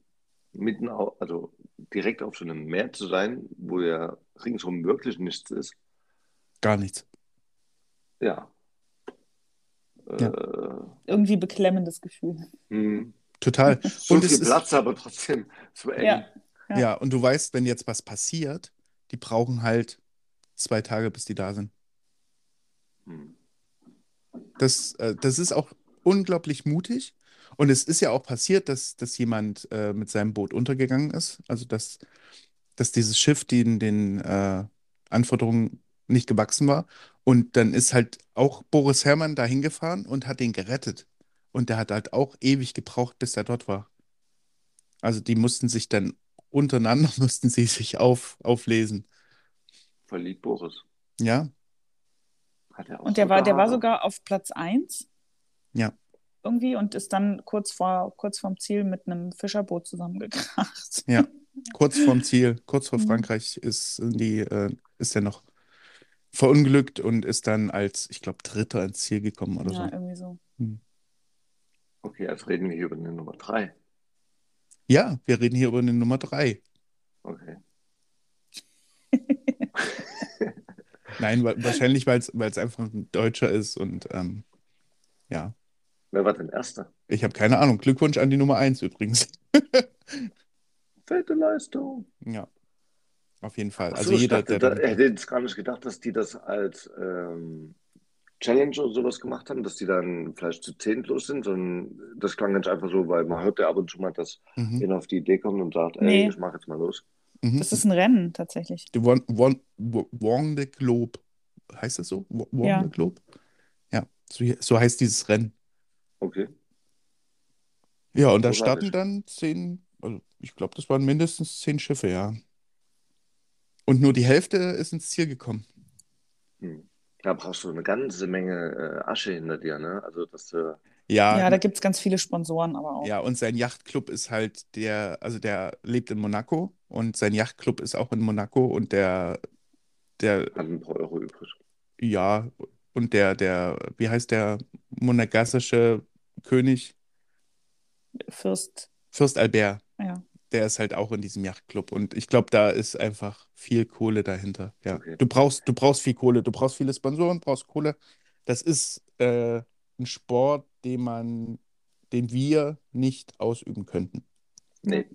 mitten, au- also direkt auf so einem Meer zu sein, wo ja ringsum wirklich nichts ist. Gar nichts. Ja. Ja. Äh, Irgendwie beklemmendes Gefühl. hm. Total. So Und viel es ist, Platz, aber trotzdem so eng. Ja. Ja. ja, und du weißt, wenn jetzt was passiert, die brauchen halt zwei Tage, bis die da sind. Hm. Das, äh, das ist auch unglaublich mutig. Und es ist ja auch passiert, dass, dass jemand äh, mit seinem Boot untergegangen ist. Also, dass, dass dieses Schiff den, den äh, Anforderungen nicht gewachsen war. Und dann ist halt auch Boris Herrmann da hingefahren und hat den gerettet. Und der hat halt auch ewig gebraucht, bis er dort war. Also, die mussten sich dann untereinander, mussten sie sich auf, auflesen. Verliebt Boris. Ja, Hat er auch Und der so war, der war sogar auf Platz 1 ja. Irgendwie und ist dann kurz vor kurz vorm Ziel mit einem Fischerboot zusammengekracht. Ja, kurz vorm Ziel, kurz vor Mhm. Frankreich ist die, äh, ist er noch verunglückt und ist dann als, ich glaube, Dritter ins Ziel gekommen oder Ja, so. irgendwie so. Okay, jetzt reden wir hier über eine Nummer drei. Ja, wir reden hier über eine Nummer drei. Okay. Nein, wa- wahrscheinlich, weil es einfach ein Deutscher ist und ähm, ja, Wer war denn Erster? ich habe keine Ahnung. Glückwunsch an die Nummer eins übrigens. Fette Leistung. Ja, auf jeden Fall. Ach Also so, jeder, dachte, der da, hätte jetzt gar nicht gedacht, dass die das als ähm, Challenge oder sowas gemacht haben, dass die dann vielleicht zu zehn los sind, sondern das klang ganz einfach so, weil man hört ja ab und zu mal, dass Mhm, einer auf die Idee kommt und sagt, ey, Nee. ich mach jetzt mal los. mhm. Das ist ein Rennen tatsächlich. Die Won, Won, Won the Globe. Heißt das so? Won Ja. the Globe? Ja, so, so heißt dieses Rennen. Okay. Ja, und da starten dann zehn, also ich glaube, das waren mindestens zehn Schiffe, ja. Und nur die Hälfte ist ins Ziel gekommen. Hm. Da brauchst du eine ganze Menge äh, Asche hinter dir, ne? Also, dass du, Ja, Ja, da gibt es ganz viele Sponsoren, aber auch. ja, und sein Yachtclub ist halt der, also der lebt in Monaco und sein Yachtclub ist auch in Monaco und der, der, hat ein paar Euro übrig. ja, und der, der, wie heißt der monegassische König? Fürst, Fürst Albert. ja. der ist halt auch in diesem Yachtclub. Und ich glaube, da ist einfach viel Kohle dahinter. Ja. Okay. Du brauchst, du brauchst viel Kohle, du brauchst viele Sponsoren, brauchst Kohle. das ist äh, ein Sport, den man, den wir nicht ausüben könnten. Nee.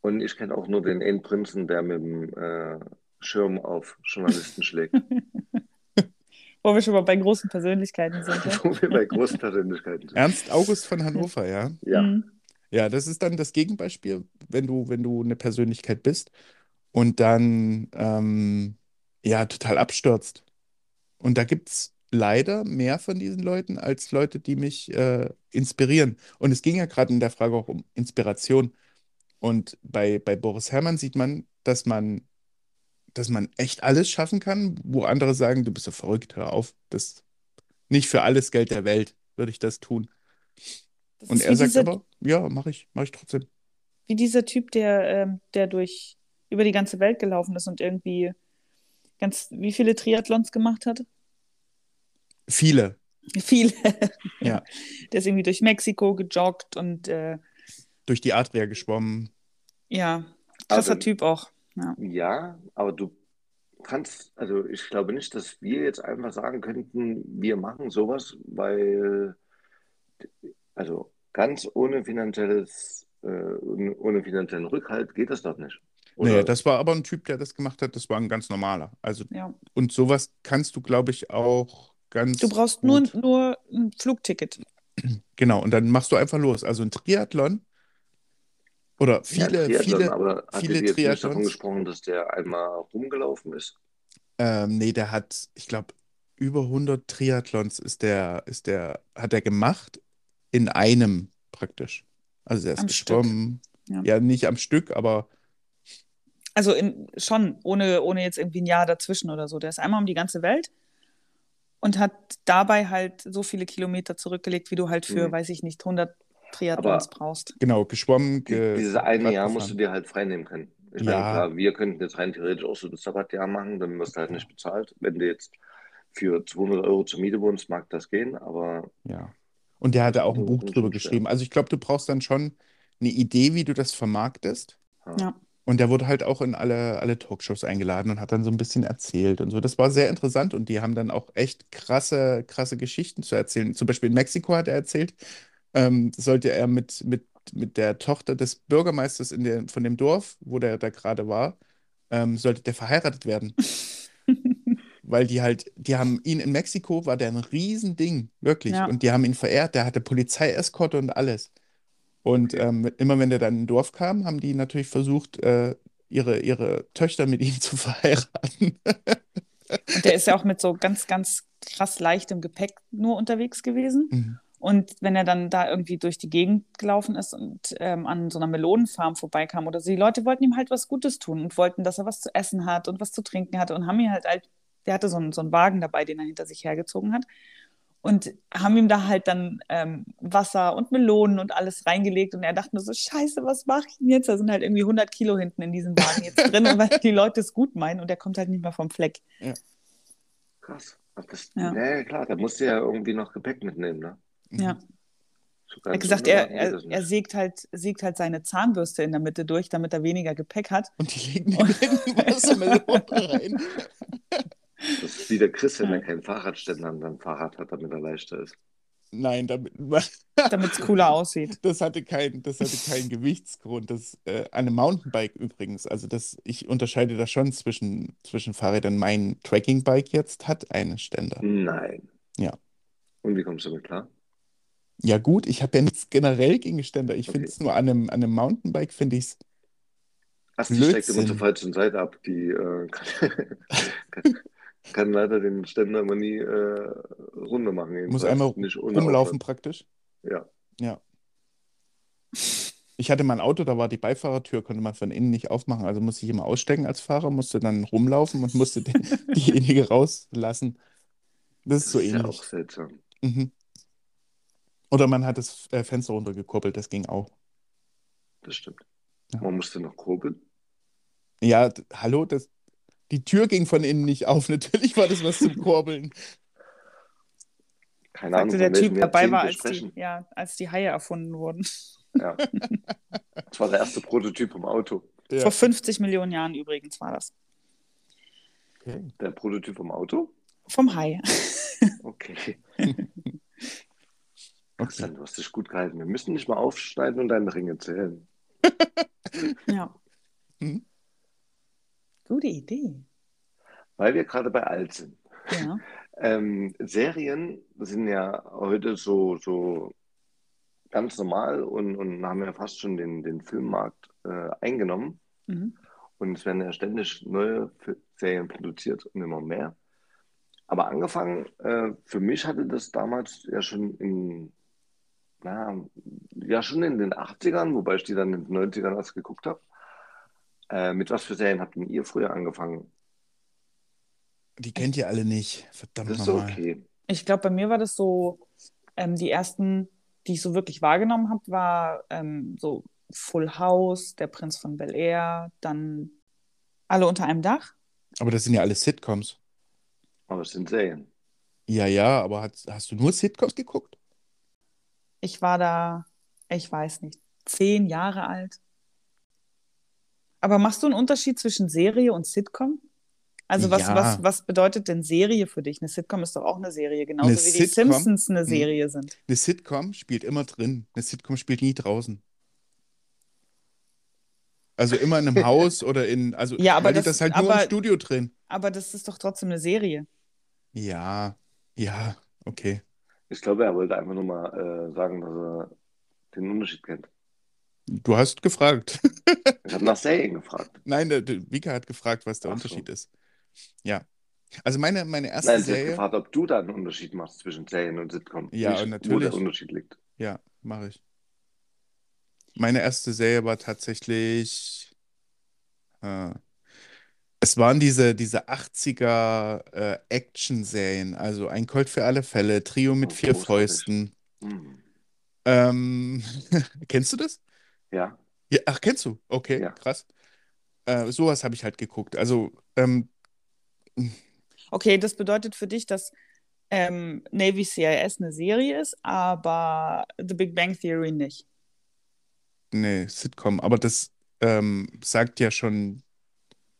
Und ich kenne auch nur den einen Prinzen, der mit dem äh, Schirm auf Journalisten schlägt. Wo wir schon mal bei großen Persönlichkeiten sind. Ja? Wo wir bei großen Persönlichkeiten sind. Ernst August von Hannover, ja. Ja. Mhm. Ja, das ist dann das Gegenbeispiel, wenn du, wenn du eine Persönlichkeit bist und dann ähm, ja total abstürzt. Und da gibt es leider mehr von diesen Leuten als Leute, die mich äh, inspirieren. Und es ging ja gerade in der Frage auch um Inspiration. Und bei, bei Boris Herrmann sieht man, dass man, dass man echt alles schaffen kann, wo andere sagen, du bist so verrückt, hör auf. Das nicht für alles Geld der Welt würde ich das tun. Das Und er sagt dieser, aber, ja, mache ich, mache ich trotzdem. wie dieser Typ, der, ähm, der durch über die ganze Welt gelaufen ist und irgendwie ganz, wie viele Triathlons gemacht hat? Viele, Viele. Ja. Der ist irgendwie durch Mexiko gejoggt und äh, durch die Adria geschwommen. ja, krasser Aber- Typ auch. Ja. Ja, aber du kannst, also ich glaube nicht, dass wir jetzt einfach sagen könnten, wir machen sowas, weil, also ganz ohne finanzielles, äh, ohne finanziellen Rückhalt geht das doch nicht. Nee, Oder? das war aber ein Typ, der das gemacht hat, das war ein ganz normaler. Also, ja. und sowas kannst du, glaube ich, auch ganz Du brauchst nur, gut. nur ein Flugticket. Genau, und dann machst du einfach los. Also ein Triathlon oder Ja, viele, Triathlon, viele, aber hat viele jetzt nicht davon Triathlons. gesprochen, dass der einmal rumgelaufen ist? Ähm, nee, der hat, ich glaube, über 100 Triathlons ist der, ist der, hat er gemacht in einem praktisch. Also er ist Am geschwommen. Ja. Ja, nicht am Stück, aber Also in, schon, ohne, ohne jetzt irgendwie ein Jahr dazwischen oder so. Der ist einmal um die ganze Welt und hat dabei halt so viele Kilometer zurückgelegt, wie du halt für, Mhm. weiß ich nicht, 100 Triathlons Aber- brauchst. genau, geschwommen. Ge dieses eine Jahr musst du dir halt freinehmen können. Ich Ja. meine, klar, wir könnten jetzt rein theoretisch auch so das Sabbatjahr machen, dann wirst du halt nicht bezahlt. Wenn du jetzt für 200 Euro zur Miete wohnst, mag das gehen, aber Ja. Und der hatte auch ein Buch drüber geschrieben. Also ich glaube, du brauchst dann schon eine Idee, wie du das vermarktest. Ja. Und der wurde halt auch in alle, alle Talkshows eingeladen und hat dann so ein bisschen erzählt und so. Das war sehr interessant und die haben dann auch echt krasse, krasse Geschichten zu erzählen. Zum Beispiel in Mexiko hat er erzählt, ähm, sollte er mit, mit, mit der Tochter des Bürgermeisters in der, von dem Dorf, wo der da gerade war, ähm, sollte der verheiratet werden. Weil die halt, die haben ihn in Mexiko, war der ein Riesending, wirklich. Ja. Und die haben ihn verehrt, der hatte Polizeieskorte und alles. Und ähm, immer wenn der dann in ein Dorf kam, haben die natürlich versucht, äh, ihre, ihre Töchter mit ihm zu verheiraten. Und der ist ja auch mit so ganz, ganz krass leichtem Gepäck nur unterwegs gewesen. Mhm. Und wenn er dann da irgendwie durch die Gegend gelaufen ist und ähm, an so einer Melonenfarm vorbeikam oder so, die Leute wollten ihm halt was Gutes tun und wollten, dass er was zu essen hat und was zu trinken hatte und haben ihn halt, halt der hatte so einen, so einen Wagen dabei, den er hinter sich hergezogen hat und haben ihm da halt dann ähm, Wasser und Melonen und alles reingelegt und er dachte nur so, scheiße, was mache ich denn jetzt? Da sind halt irgendwie 100 Kilo hinten in diesem Wagen jetzt drin, und weil die Leute es gut meinen und der kommt halt nicht mehr vom Fleck. krass. Ach, das, Ja. ja. klar, da musst du ja irgendwie noch Gepäck mitnehmen, ne? Ja. Er hat gesagt, er, er, er sägt halt, sägt halt seine Zahnbürste in der Mitte durch, damit er weniger Gepäck hat. Und die legen ihm hinten Wassermelone rein. Das ist wie der Chris, wenn er keinen Fahrradständer an seinem Fahrrad hat, damit er leichter ist. Nein, damit, damit es cooler aussieht. das hatte keinen das hatte keinen Gewichtsgrund. Das, äh, an einem Mountainbike übrigens, also das, ich unterscheide da schon zwischen, zwischen Fahrrädern. Mein Trekkingbike jetzt hat einen Ständer. Nein. Ja. Und wie kommst du damit klar? Ja gut, ich habe ja nichts generell gegen Ständer. Ich Okay. finde es nur an einem, an einem Mountainbike, finde ich es Ach, die steigt immer zur falschen Seite ab. Die äh, kann, kann, kann leider den Ständer immer nie äh, runter machen. Muss jedenfalls einmal nicht rumlaufen praktisch. Ja. Ja. Ich hatte mein Auto, da war die Beifahrertür, konnte man von innen nicht aufmachen. Also musste ich immer aussteigen als Fahrer, musste dann rumlaufen und musste den, diejenige rauslassen. Das ist Das so ist ja ähnlich. auch seltsam. Mhm. Oder man hat das äh, Fenster runtergekurbelt, das ging auch. Das stimmt. Ja. Man musste noch kurbeln. Ja, hallo, das, die Tür ging von innen nicht auf. Natürlich war das was zum Kurbeln. Keine Ahnung, Sagte der Typ dabei war, als die, ja, als die Haie erfunden wurden. Ja. Das war der erste Prototyp im Auto. Ja. Vor 50 Millionen Jahren übrigens war das. Okay. Der Prototyp im Auto? Vom Hai. Okay. Okay. Du hast dich gut gehalten. Wir müssen nicht mal aufschneiden und deine Ringe zählen. Ja. Hm? Gute Idee. Weil wir gerade bei alt sind. Ja. Ähm, Serien sind ja heute so, so ganz normal und, und haben ja fast schon den, den Filmmarkt äh, eingenommen. Mhm. Und es werden ja ständig neue Serien produziert und immer mehr. Aber angefangen, äh, für mich hatte das damals ja schon in, na, ja schon in den 80ern, wobei ich die dann in den 90ern erst geguckt habe. Äh, mit was für Serien habt denn ihr früher angefangen? Die kennt ihr alle nicht. Verdammt Das ist nochmal. okay. Ich glaube, bei mir war das so, ähm, die ersten, die ich so wirklich wahrgenommen habe, war ähm, so Full House, Der Prinz von Bel Air, dann Alle unter einem Dach. Aber das sind ja alle Sitcoms. Aber es sind Serien. Ja, ja, aber hast, hast du nur Sitcoms geguckt? Ich war da, ich weiß nicht, zehn Jahre alt. Aber machst du einen Unterschied zwischen Serie und Sitcom? Also was, Ja. was, was bedeutet denn Serie für dich? Eine Sitcom ist doch auch eine Serie, genauso Eine wie die Sitcom? Simpsons eine Hm. Serie sind. Eine Sitcom spielt immer drin. Eine Sitcom spielt nie draußen. Also immer in einem Haus oder in, also Ja, aber weil die das- das halt nur aber- im Studio drehen. Aber das ist doch trotzdem eine Serie. Ja, ja, okay. Ich glaube, er wollte einfach nur mal äh, sagen, dass er den Unterschied kennt. Du hast gefragt. Ich habe nach Serien gefragt. Nein, der, der Vika hat gefragt, was der Ach so. Unterschied ist. Ja. Also meine, meine erste Nein, sie Serie. gefragt, ob du da einen Unterschied machst zwischen Serien und Sitcom. Ja, Nicht, Wo natürlich. der Unterschied liegt. Ja, mache ich. Meine erste Serie war tatsächlich. Äh, es waren diese, diese 80er äh, Action-Serien, also Ein Colt für alle Fälle, Trio mit Oh, vier großartig. Fäusten. Hm. Ähm, kennst du das? Ja, Ja, ach, kennst du? Okay, Ja. krass. Äh, sowas habe ich halt geguckt. Also, ähm, Okay, das bedeutet für dich, dass ähm, Navy CIS eine Serie ist, aber The Big Bang Theory nicht. nee, Sitcom, aber das ähm, sagt ja schon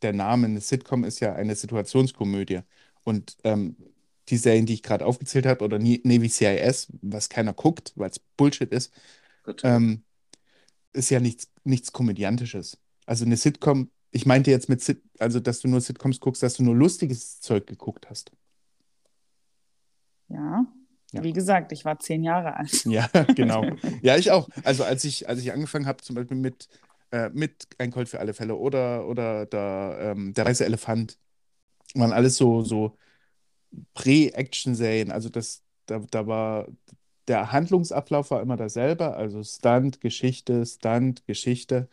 der Name. Eine Sitcom ist ja eine Situationskomödie. Und ähm, die Serien, die ich gerade aufgezählt habe, oder Navy CIS, was keiner guckt, weil es Bullshit ist, ähm, ist ja nichts, nichts Komödiantisches. Also eine Sitcom, ich meinte jetzt mit Sit, also dass du nur Sitcoms guckst, dass du nur lustiges Zeug geguckt hast. Ja. Ja. Wie gesagt, ich war zehn Jahre alt. Ja, genau. Ja, ich auch. Also als ich, als ich angefangen habe, zum Beispiel mit, äh, mit Ein Colt für alle Fälle oder, oder der, ähm, der weiße Elefant, waren alles so, so Prä-Action-Serien. Also das, da, da war, der Handlungsablauf war immer derselbe, also Stunt, Geschichte, Stunt, Geschichte.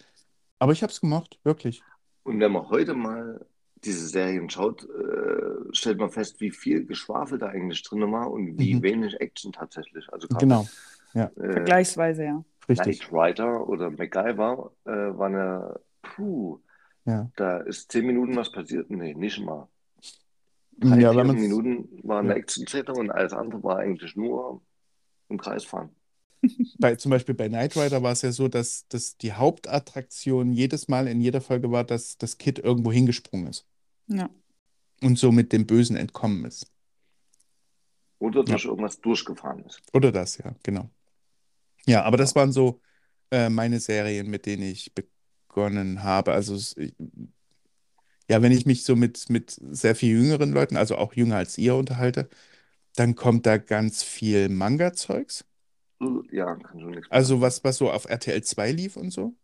Aber ich habe es gemocht, wirklich. Und wenn man heute mal diese Serien schaut, äh, stellt man fest, wie viel Geschwafel da eigentlich drin war und wie Mhm. wenig Action tatsächlich. Also gerade Genau, äh, Vergleichsweise, ja. Richtig. Knight Rider oder MacGyver äh, waren ja, puh, Ja. da ist zehn Minuten was passiert. Nee, nicht mal. Drei, Ja, vier Minuten war eine ja. Action-Szene und alles andere war eigentlich nur im Kreis fahren. Bei, zum Beispiel bei Knight Rider war es ja so, dass, dass die Hauptattraktion jedes Mal in jeder Folge war, dass das Kid irgendwo hingesprungen ist Ja. und so mit dem Bösen entkommen ist. Oder durch irgendwas durchgefahren ist. Oder das, ja, genau. Ja, aber das waren so äh, meine Serien, mit denen ich begonnen habe. Also, es, ich- ja, wenn ich mich so mit, mit sehr viel jüngeren Leuten, also auch jünger als ihr, unterhalte, dann kommt da ganz viel Manga-Zeugs. Ja, kann schon nichts Also, was, was so auf RTL 2 lief und so.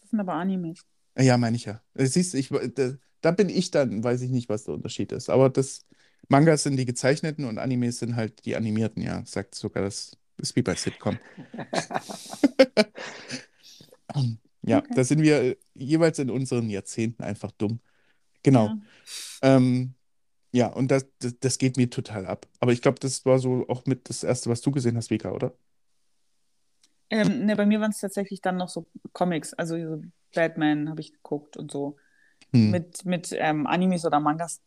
Das sind aber Animes. Ja, meine ich ja. Äh, Siehst du, ich, da, da bin ich dann, weiß ich nicht, was der Unterschied ist. Aber das Mangas sind die gezeichneten und Animes sind halt die animierten, ja. Sagt sogar, das ist wie bei Sitcom. Ja, Okay. da sind wir äh, jeweils in unseren Jahrzehnten einfach dumm. Genau. Ja. Ähm, ja, und das, das, das geht mir total ab. Aber ich glaube, das war so auch mit das Erste, was du gesehen hast, Vika, oder? Ähm, ne, bei mir waren es tatsächlich dann noch so Comics, also so Batman habe ich geguckt und so. Hm. Mit, mit ähm, Animes oder Mangas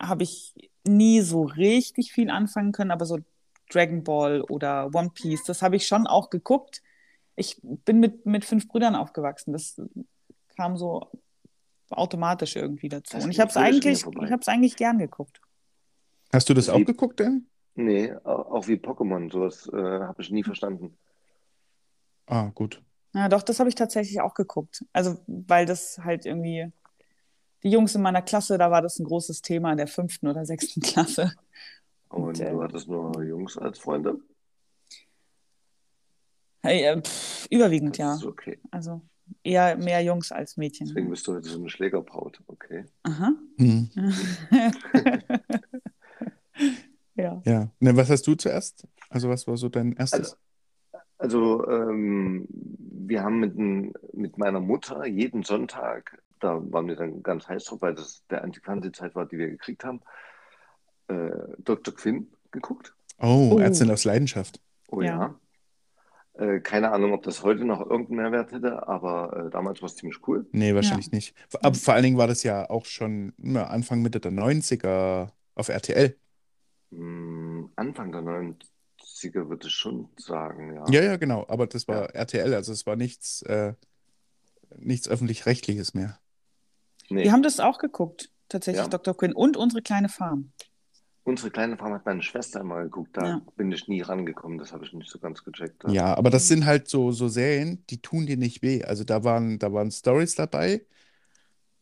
habe ich nie so richtig viel anfangen können, aber so Dragon Ball oder One Piece, das habe ich schon auch geguckt. Ich bin mit, mit fünf Brüdern aufgewachsen. Das kam so automatisch irgendwie dazu. Das Und ich habe es eigentlich, vorbei. ich habe es eigentlich gern geguckt. Hast du das Das auch geguckt, denn? Nee, au- auch wie Pokémon, sowas äh, habe ich nie verstanden. Ah, gut. Ja, doch, das habe ich tatsächlich auch geguckt. Also, weil das halt irgendwie, die Jungs in meiner Klasse, da war das ein großes Thema in der fünften oder sechsten Klasse. Und Und, äh, du hattest nur Jungs als Freunde? Hey, äh, pff, überwiegend, ja. ist okay. Also eher mehr Jungs als Mädchen. Deswegen bist du heute so eine Schlägerbraut. Okay. Aha. Hm. Ja. Ja. Ne, was hast du zuerst? Also, was war so dein erstes? Also, ähm, wir haben mit, mit meiner Mutter jeden Sonntag, da waren wir dann ganz heiß drauf, weil das der einzige Fernsehzeit war, die wir gekriegt haben, äh, Dr. Quinn geguckt. Oh, Oh. Ärztin aus Leidenschaft. Oh Ja. ja. Äh, keine Ahnung, ob das heute noch irgendeinen Mehrwert hätte, aber äh, damals war es ziemlich cool. Nee, wahrscheinlich nicht. Aber vor allen Dingen war das ja auch schon na, Anfang, Mitte der 90er auf RTL. Hm, Anfang der 90er würde ich schon sagen, ja. Ja, ja, genau. Aber das war Ja. RTL, also es war nichts, äh, nichts öffentlich-rechtliches mehr. Nee, Wir haben das auch geguckt, tatsächlich, Ja. Dr. Quinn und unsere kleine Farm. Unsere kleine Farm hat meine Schwester immer geguckt, da Ja. bin ich nie rangekommen, das habe ich nicht so ganz gecheckt. Ja, aber das sind halt so, so Serien, die tun dir nicht weh. Also da waren, da waren Stories dabei,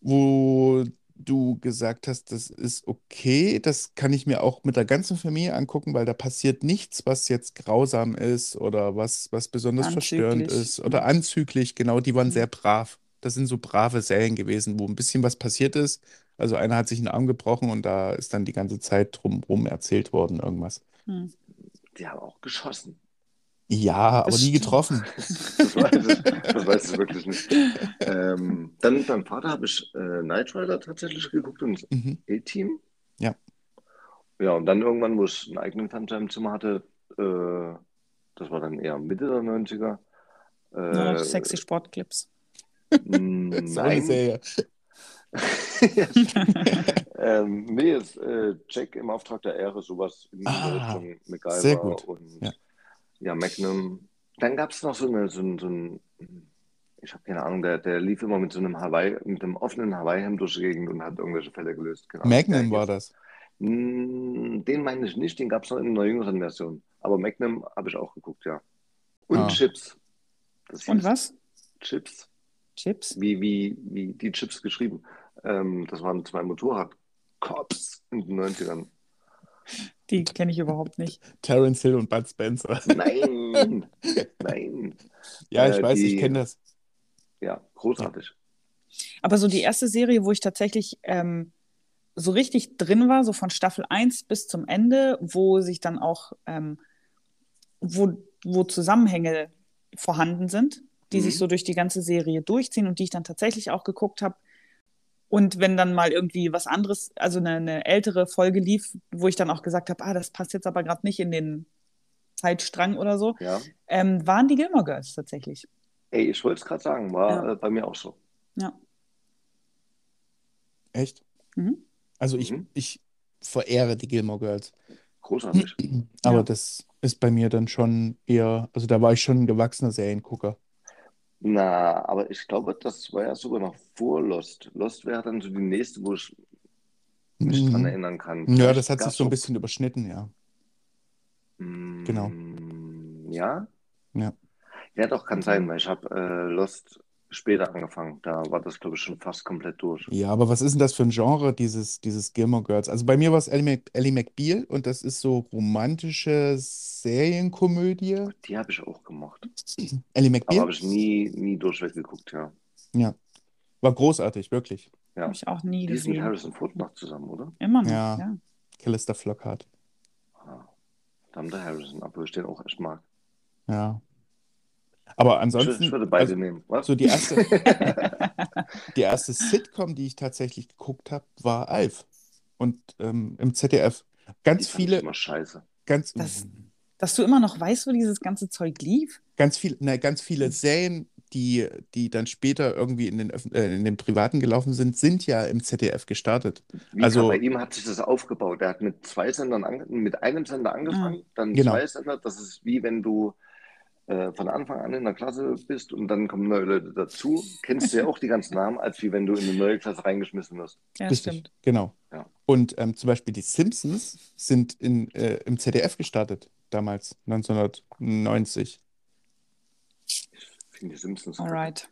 wo du gesagt hast, das ist okay, das kann ich mir auch mit der ganzen Familie angucken, weil da passiert nichts, was jetzt grausam ist oder was, was besonders verstörend Anzüglich. ist oder anzüglich. Genau, die waren Mhm. sehr brav. Das sind so brave Serien gewesen, wo ein bisschen was passiert ist. Also einer hat sich einen Arm gebrochen und da ist dann die ganze Zeit drumherum erzählt worden, irgendwas. Hm. Die haben auch geschossen. Ja, aber nie getroffen. Das weiß ich, das weiß ich wirklich nicht. Ähm, dann mit meinem Vater habe ich äh, Knight Rider tatsächlich geguckt und Mhm. A-Team. Ja. Ja, und dann irgendwann, wo ich einen eigenen Fernseher im Zimmer hatte, äh, das war dann eher Mitte der 90er. Ja, Äh, sexy Sportclips. So eine nein. Serie. Ähm, nee, ist äh, Jack im Auftrag der Ehre, sowas in Ah, Richtung MacGyver sehr gut. und Ja. ja, Magnum. Dann gab es noch so, eine, so, ein, so ein, ich habe keine Ahnung, der, der lief immer mit so einem Hawaii, mit einem offenen Hawaii-Hemd durch die Gegend und hat irgendwelche Fälle gelöst. Genau. Magnum war das. Mm, Den meine ich nicht, den gab es noch in einer jüngeren Version. Aber Magnum habe ich auch geguckt, ja. Und Ah. Chips. Das Und was? Chips. Chips? Wie, wie, wie die Chips geschrieben. Ähm, das waren zwei Motorrad-Cops in den 90ern. Die kenne ich überhaupt nicht. Terence Hill und Bud Spencer. Nein, nein. Ja, ich Äh, weiß, ich die- kenne das. Ja, großartig. Aber so die erste Serie, wo ich tatsächlich ähm, so richtig drin war, so von Staffel 1 bis zum Ende, wo sich dann auch, ähm, wo, wo Zusammenhänge vorhanden sind, die Mhm. sich so durch die ganze Serie durchziehen und die ich dann tatsächlich auch geguckt habe. Und wenn dann mal irgendwie was anderes, also eine, eine ältere Folge lief, wo ich dann auch gesagt habe, ah, das passt jetzt aber gerade nicht in den Zeitstrang oder so, Ja. ähm, waren die Gilmore Girls tatsächlich. Ey, ich wollte es gerade sagen, war Ja. äh, bei mir auch so. Ja. Echt? Mhm. Also ich, Mhm. ich verehre die Gilmore Girls. Großartig. Aber Ja. das ist bei mir dann schon eher, also da war ich schon ein gewachsener Seriengucker. Na, aber ich glaube, das war ja sogar noch vor Lost. Lost wäre dann so die nächste, wo ich mich dran Mhm. erinnern kann. Ja, das hat sich so ein bisschen überschnitten, ja. Mm, Genau. Ja? Ja. Ja, doch, kann sein, weil ich habe äh, Lost später angefangen. Da war das, glaube ich, schon fast komplett durch. Ja, aber was ist denn das für ein Genre, dieses, dieses Gilmore Girls? Also bei mir war es Ellie, Mac Ellie McBeal und das ist so romantische Serienkomödie. Die habe ich auch gemacht. Ellie Aber McBeal habe ich nie, nie durchweg geguckt, ja. war großartig, wirklich. Ja. Habe ich auch nie Die ist mit gesehen. Harrison Ford noch zusammen, oder? Immer noch, Ja. ja. Callister Flockhart. Ah, Verdammter Harrison, obwohl ich den auch echt mag. Ja. Aber ansonsten, ich würde beide also, nehmen. Was? so die erste, die erste Sitcom, die ich tatsächlich geguckt habe, war Alf. Und ähm, im ZDF. Die Ganz ich viele, immer scheiße. ganz, Das- Dass du immer noch weißt, wo dieses ganze Zeug lief? ganz viel, ne, ganz viele Serien, die, die dann später irgendwie in den, Öff- äh, in den Privaten gelaufen sind, sind ja im ZDF gestartet. Wie Also- bei ihm hat sich das aufgebaut. Er hat mit zwei Sendern mit einem Sender angefangen, dann Genau. zwei Sender. Das ist wie wenn du äh, von Anfang an in der Klasse bist und dann kommen neue Leute dazu. Kennst du ja auch die ganzen Namen, als wie wenn du in eine neue Klasse reingeschmissen wirst. Ja, Richtig, stimmt. genau. Ja. Und ähm, zum Beispiel die Simpsons sind in, äh, im ZDF gestartet, damals, 1990. Ich finde die Simpsons. Alright.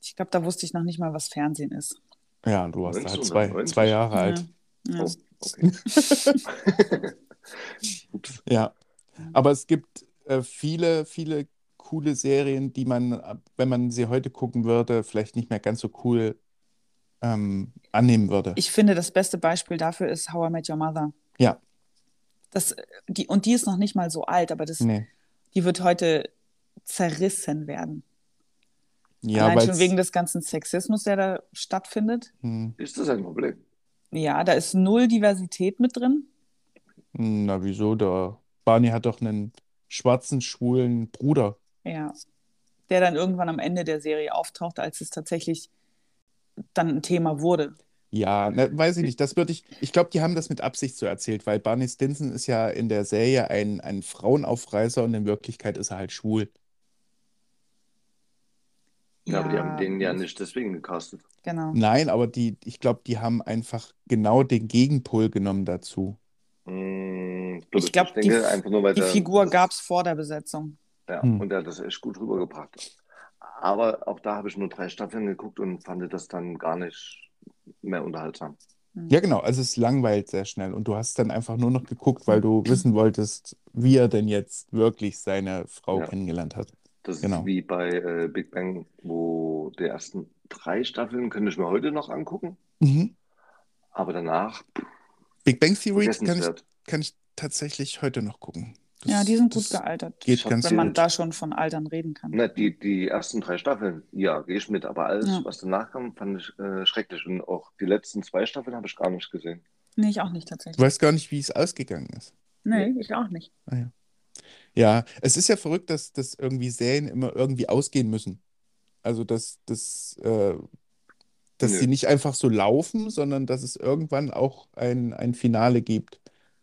Ich glaube, da wusste ich noch nicht mal, was Fernsehen ist. Ja, und du warst da halt zwei, 1990? zwei Jahre alt. Ja. Oh, okay. Ups. Ja. Aber es gibt äh, viele, viele coole Serien, die man, wenn man sie heute gucken würde, vielleicht nicht mehr ganz so cool ähm, annehmen würde. Ich finde, das beste Beispiel dafür ist How I Met Your Mother. Ja, Das, die, und die ist noch nicht mal so alt, aber das, nee. die wird heute zerrissen werden. Ja, Allein schon wegen des ganzen Sexismus, der da stattfindet. Hm, Ist das ein Problem? Ja, da ist null Diversität mit drin. na, wieso? Der Barney hat doch einen schwarzen, schwulen Bruder. Ja. Der dann irgendwann am Ende der Serie auftaucht, als es tatsächlich dann ein Thema wurde. Ja, ne, weiß ich nicht. Das würde ich. Ich glaube, die haben das mit Absicht so erzählt, weil Barney Stinson ist ja in der Serie ein, ein Frauenaufreißer und in Wirklichkeit ist er halt schwul. Ja, aber die Ja. haben den ja nicht deswegen gecastet. Genau. Nein, aber die, ich glaube, die haben einfach genau den Gegenpol genommen dazu. Hm, Ich glaube, die, denke einfach nur, weil die der- Figur gab es vor der Besetzung. Ja, Hm. und er hat das echt gut rübergebracht. Aber auch da habe ich nur drei Staffeln geguckt und fand das dann gar nicht mehr unterhaltsam. Ja, genau. Also es langweilt sehr schnell und du hast dann einfach nur noch geguckt, weil du wissen wolltest, wie er denn jetzt wirklich seine Frau Ja. kennengelernt hat. Das Genau. ist wie bei äh, Big Bang, wo die ersten drei Staffeln könnte ich mir heute noch angucken, Mhm. aber danach Big Bang Theory kann ich, kann ich tatsächlich heute noch gucken. Das- Ja, die sind gut gealtert. Geht hab ganz Wenn man gut. da schon von Altern reden kann. Ne, die, die ersten drei Staffeln, ja, gehe ich mit, aber alles, Ja. was danach kam, fand ich äh, schrecklich. Und auch die letzten zwei Staffeln habe ich gar nicht gesehen. Nee, ich auch nicht Du tatsächlich. weißt gar nicht, wie es ausgegangen ist. Nee, ich auch nicht. Ah, ja. Ja, es ist ja verrückt, dass, dass irgendwie Serien immer irgendwie ausgehen müssen. Also, dass, dass, äh, dass sie nicht einfach so laufen, sondern dass es irgendwann auch ein, ein Finale gibt.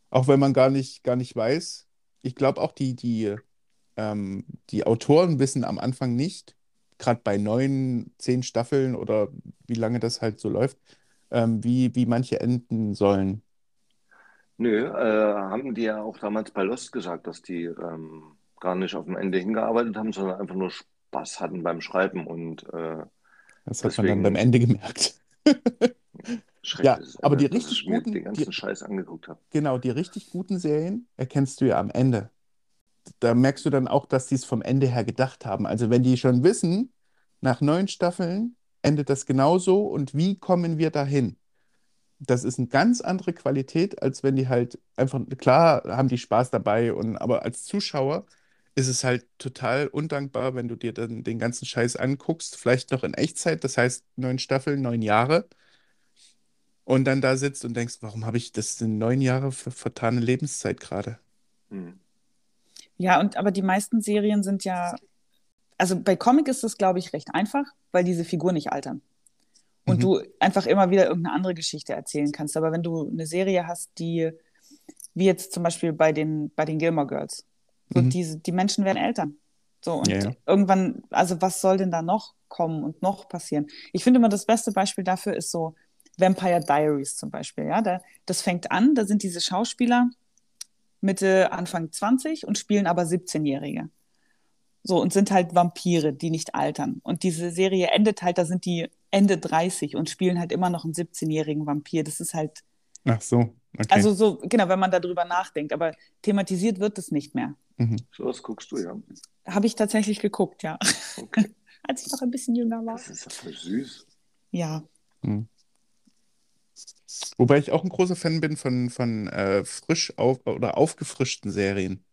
Auch wenn man gar nicht, gar nicht weiß. Ich glaube auch, die, die, ähm, die Autoren wissen am Anfang nicht, gerade bei neun, zehn Staffeln oder wie lange das halt so läuft, ähm, wie, wie manche enden sollen. Nö, äh, haben die ja auch damals bei Lost gesagt, dass die ähm, gar nicht auf dem Ende hingearbeitet haben, sondern einfach nur Spaß hatten beim Schreiben und äh, Das hat man dann Deswegen- beim Ende gemerkt. Ja, aber die richtig ich mir guten- den ganzen die- Scheiß angeguckt habe. Genau, die richtig guten Serien erkennst du ja am Ende. Da merkst du dann auch, dass die es vom Ende her gedacht haben. Also wenn die schon wissen, nach neun Staffeln endet das genauso und wie kommen wir dahin? Das ist eine ganz andere Qualität, als wenn die halt einfach, klar haben die Spaß dabei, und, aber als Zuschauer ist es halt total undankbar, wenn du dir dann den ganzen Scheiß anguckst, vielleicht noch in Echtzeit, das heißt neun Staffeln, neun Jahre, und dann da sitzt und denkst, warum habe ich das in neun Jahre für vertane Lebenszeit gerade? Hm. Ja, und aber die meisten Serien sind ja, also bei Comic ist es, glaube ich, recht einfach, weil diese Figuren nicht altern. Und Mhm. du einfach immer wieder irgendeine andere Geschichte erzählen kannst. Aber wenn du eine Serie hast, die, wie jetzt zum Beispiel bei den, bei den Gilmore Girls, so Mhm. diese, die Menschen werden Eltern. So, und Ja, ja. irgendwann, also was soll denn da noch kommen und noch passieren? Ich finde immer, das beste Beispiel dafür ist so Vampire Diaries zum Beispiel. Ja, da, das fängt an, da sind diese Schauspieler Mitte, Anfang 20 und spielen aber 17-Jährige. So, und sind halt Vampire, die nicht altern. Und diese Serie endet halt, da sind die Ende 30 und spielen halt immer noch einen 17-jährigen Vampir. Das ist halt, Ach so, okay. also so, genau, wenn man darüber nachdenkt, aber thematisiert wird es nicht mehr. Mhm. So was guckst du, ja. Habe ich tatsächlich geguckt, ja. Okay. Als ich noch ein bisschen jünger war. Das ist ja voll süß. Ja. Mhm. Wobei ich auch ein großer Fan bin von, von äh, frisch auf oder aufgefrischten Serien,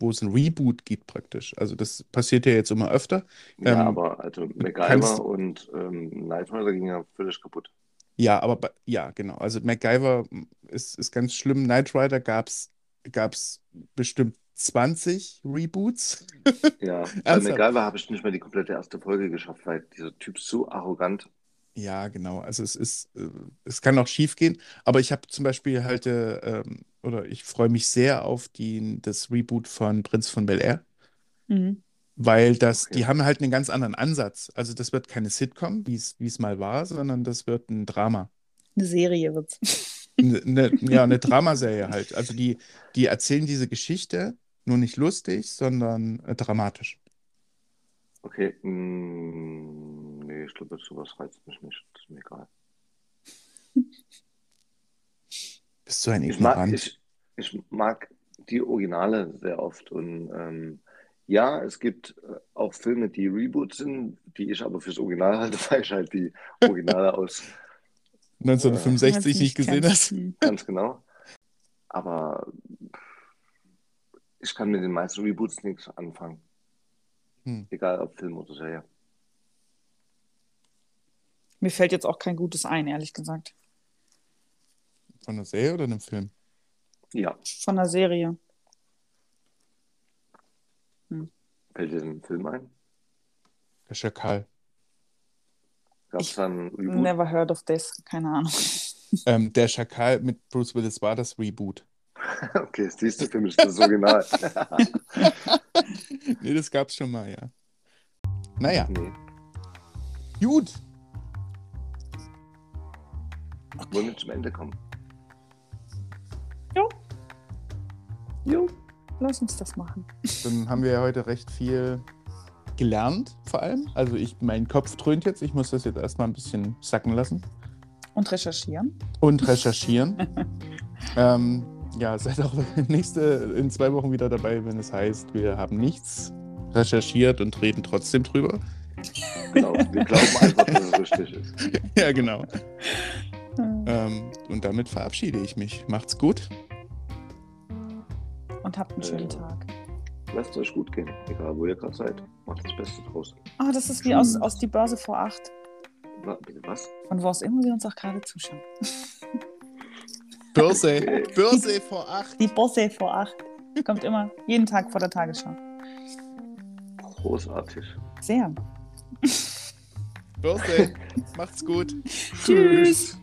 wo es ein Reboot gibt praktisch. Also das passiert ja jetzt immer öfter. Ja, Ähm, aber also MacGyver kannst- und ähm, Knight Rider ging ja völlig kaputt. Ja, aber ja, genau. Also MacGyver ist, ist ganz schlimm. Knight Rider gab es bestimmt 20 Reboots. Ja, bei Ernsthaft? MacGyver habe ich nicht mehr die komplette erste Folge geschafft, weil dieser Typ so arrogant. Ja, genau. Also es ist, äh, es kann auch schief gehen, aber ich habe zum Beispiel halt, äh, ähm, oder ich freue mich sehr auf die, das Reboot von Prinz von Bel-Air, Mhm. weil das, Okay. die haben halt einen ganz anderen Ansatz. Also das wird keine Sitcom, wie es, wie es mal war, sondern das wird ein Drama. Eine Serie wird's. Ne, ja, eine Dramaserie halt. Also die, die erzählen diese Geschichte nur nicht lustig, sondern äh, dramatisch. Okay, mm, ich glaube, sowas reizt mich nicht. Das ist mir egal. Bist du ein Ich mag, Ignorant? ich, ich mag die Originale sehr oft und ähm, ja, es gibt äh, auch Filme, die Reboots sind, die ich aber fürs Original halte, weil ich halt die Originale aus 1965 nicht gesehen hast? Hm. ganz genau. Aber ich kann mit den meisten Reboots nichts anfangen. Hm. Egal ob Film oder Serie. Mir fällt jetzt auch kein Gutes ein, ehrlich gesagt. Von einer Serie oder einem Film? Ja, Von der Serie. fällt dir ein Film ein? Der Schakal. Gab es Ich- da ein Reboot? Never heard of this. Keine Ahnung. Ähm, der Schakal mit Bruce Willis war das Reboot. Okay, siehst du, für mich ist das Original. Nee, das gab's schon mal, ja. Naja, nee. gut. Wollen wir zum Ende kommen? Jo. Jo. Lass uns das machen. Dann haben wir ja heute recht viel gelernt, vor allem. Also ich, mein Kopf dröhnt jetzt. Ich muss das jetzt erstmal ein bisschen sacken lassen. Und recherchieren. Und recherchieren. ähm, ja, seid auch nächste in zwei Wochen wieder dabei, wenn es heißt, wir haben nichts recherchiert und reden trotzdem drüber. Genau. Wir glauben einfach, dass es richtig ist. ja, genau. Hm. Ähm, und damit verabschiede ich mich. Macht's gut. Und habt einen schönen Äh. Tag. Lasst es euch gut gehen, egal wo ihr gerade seid. Macht das Beste draus. Ah, das ist wie aus, aus Die Börse vor acht. Na, bitte was? Von wo aus immer wir uns auch gerade zuschauen. Börse. Börse vor acht. Die Bosse vor acht. Kommt immer jeden Tag vor der Tagesschau. Großartig. Sehr. Börse. Macht's gut. Tschüss.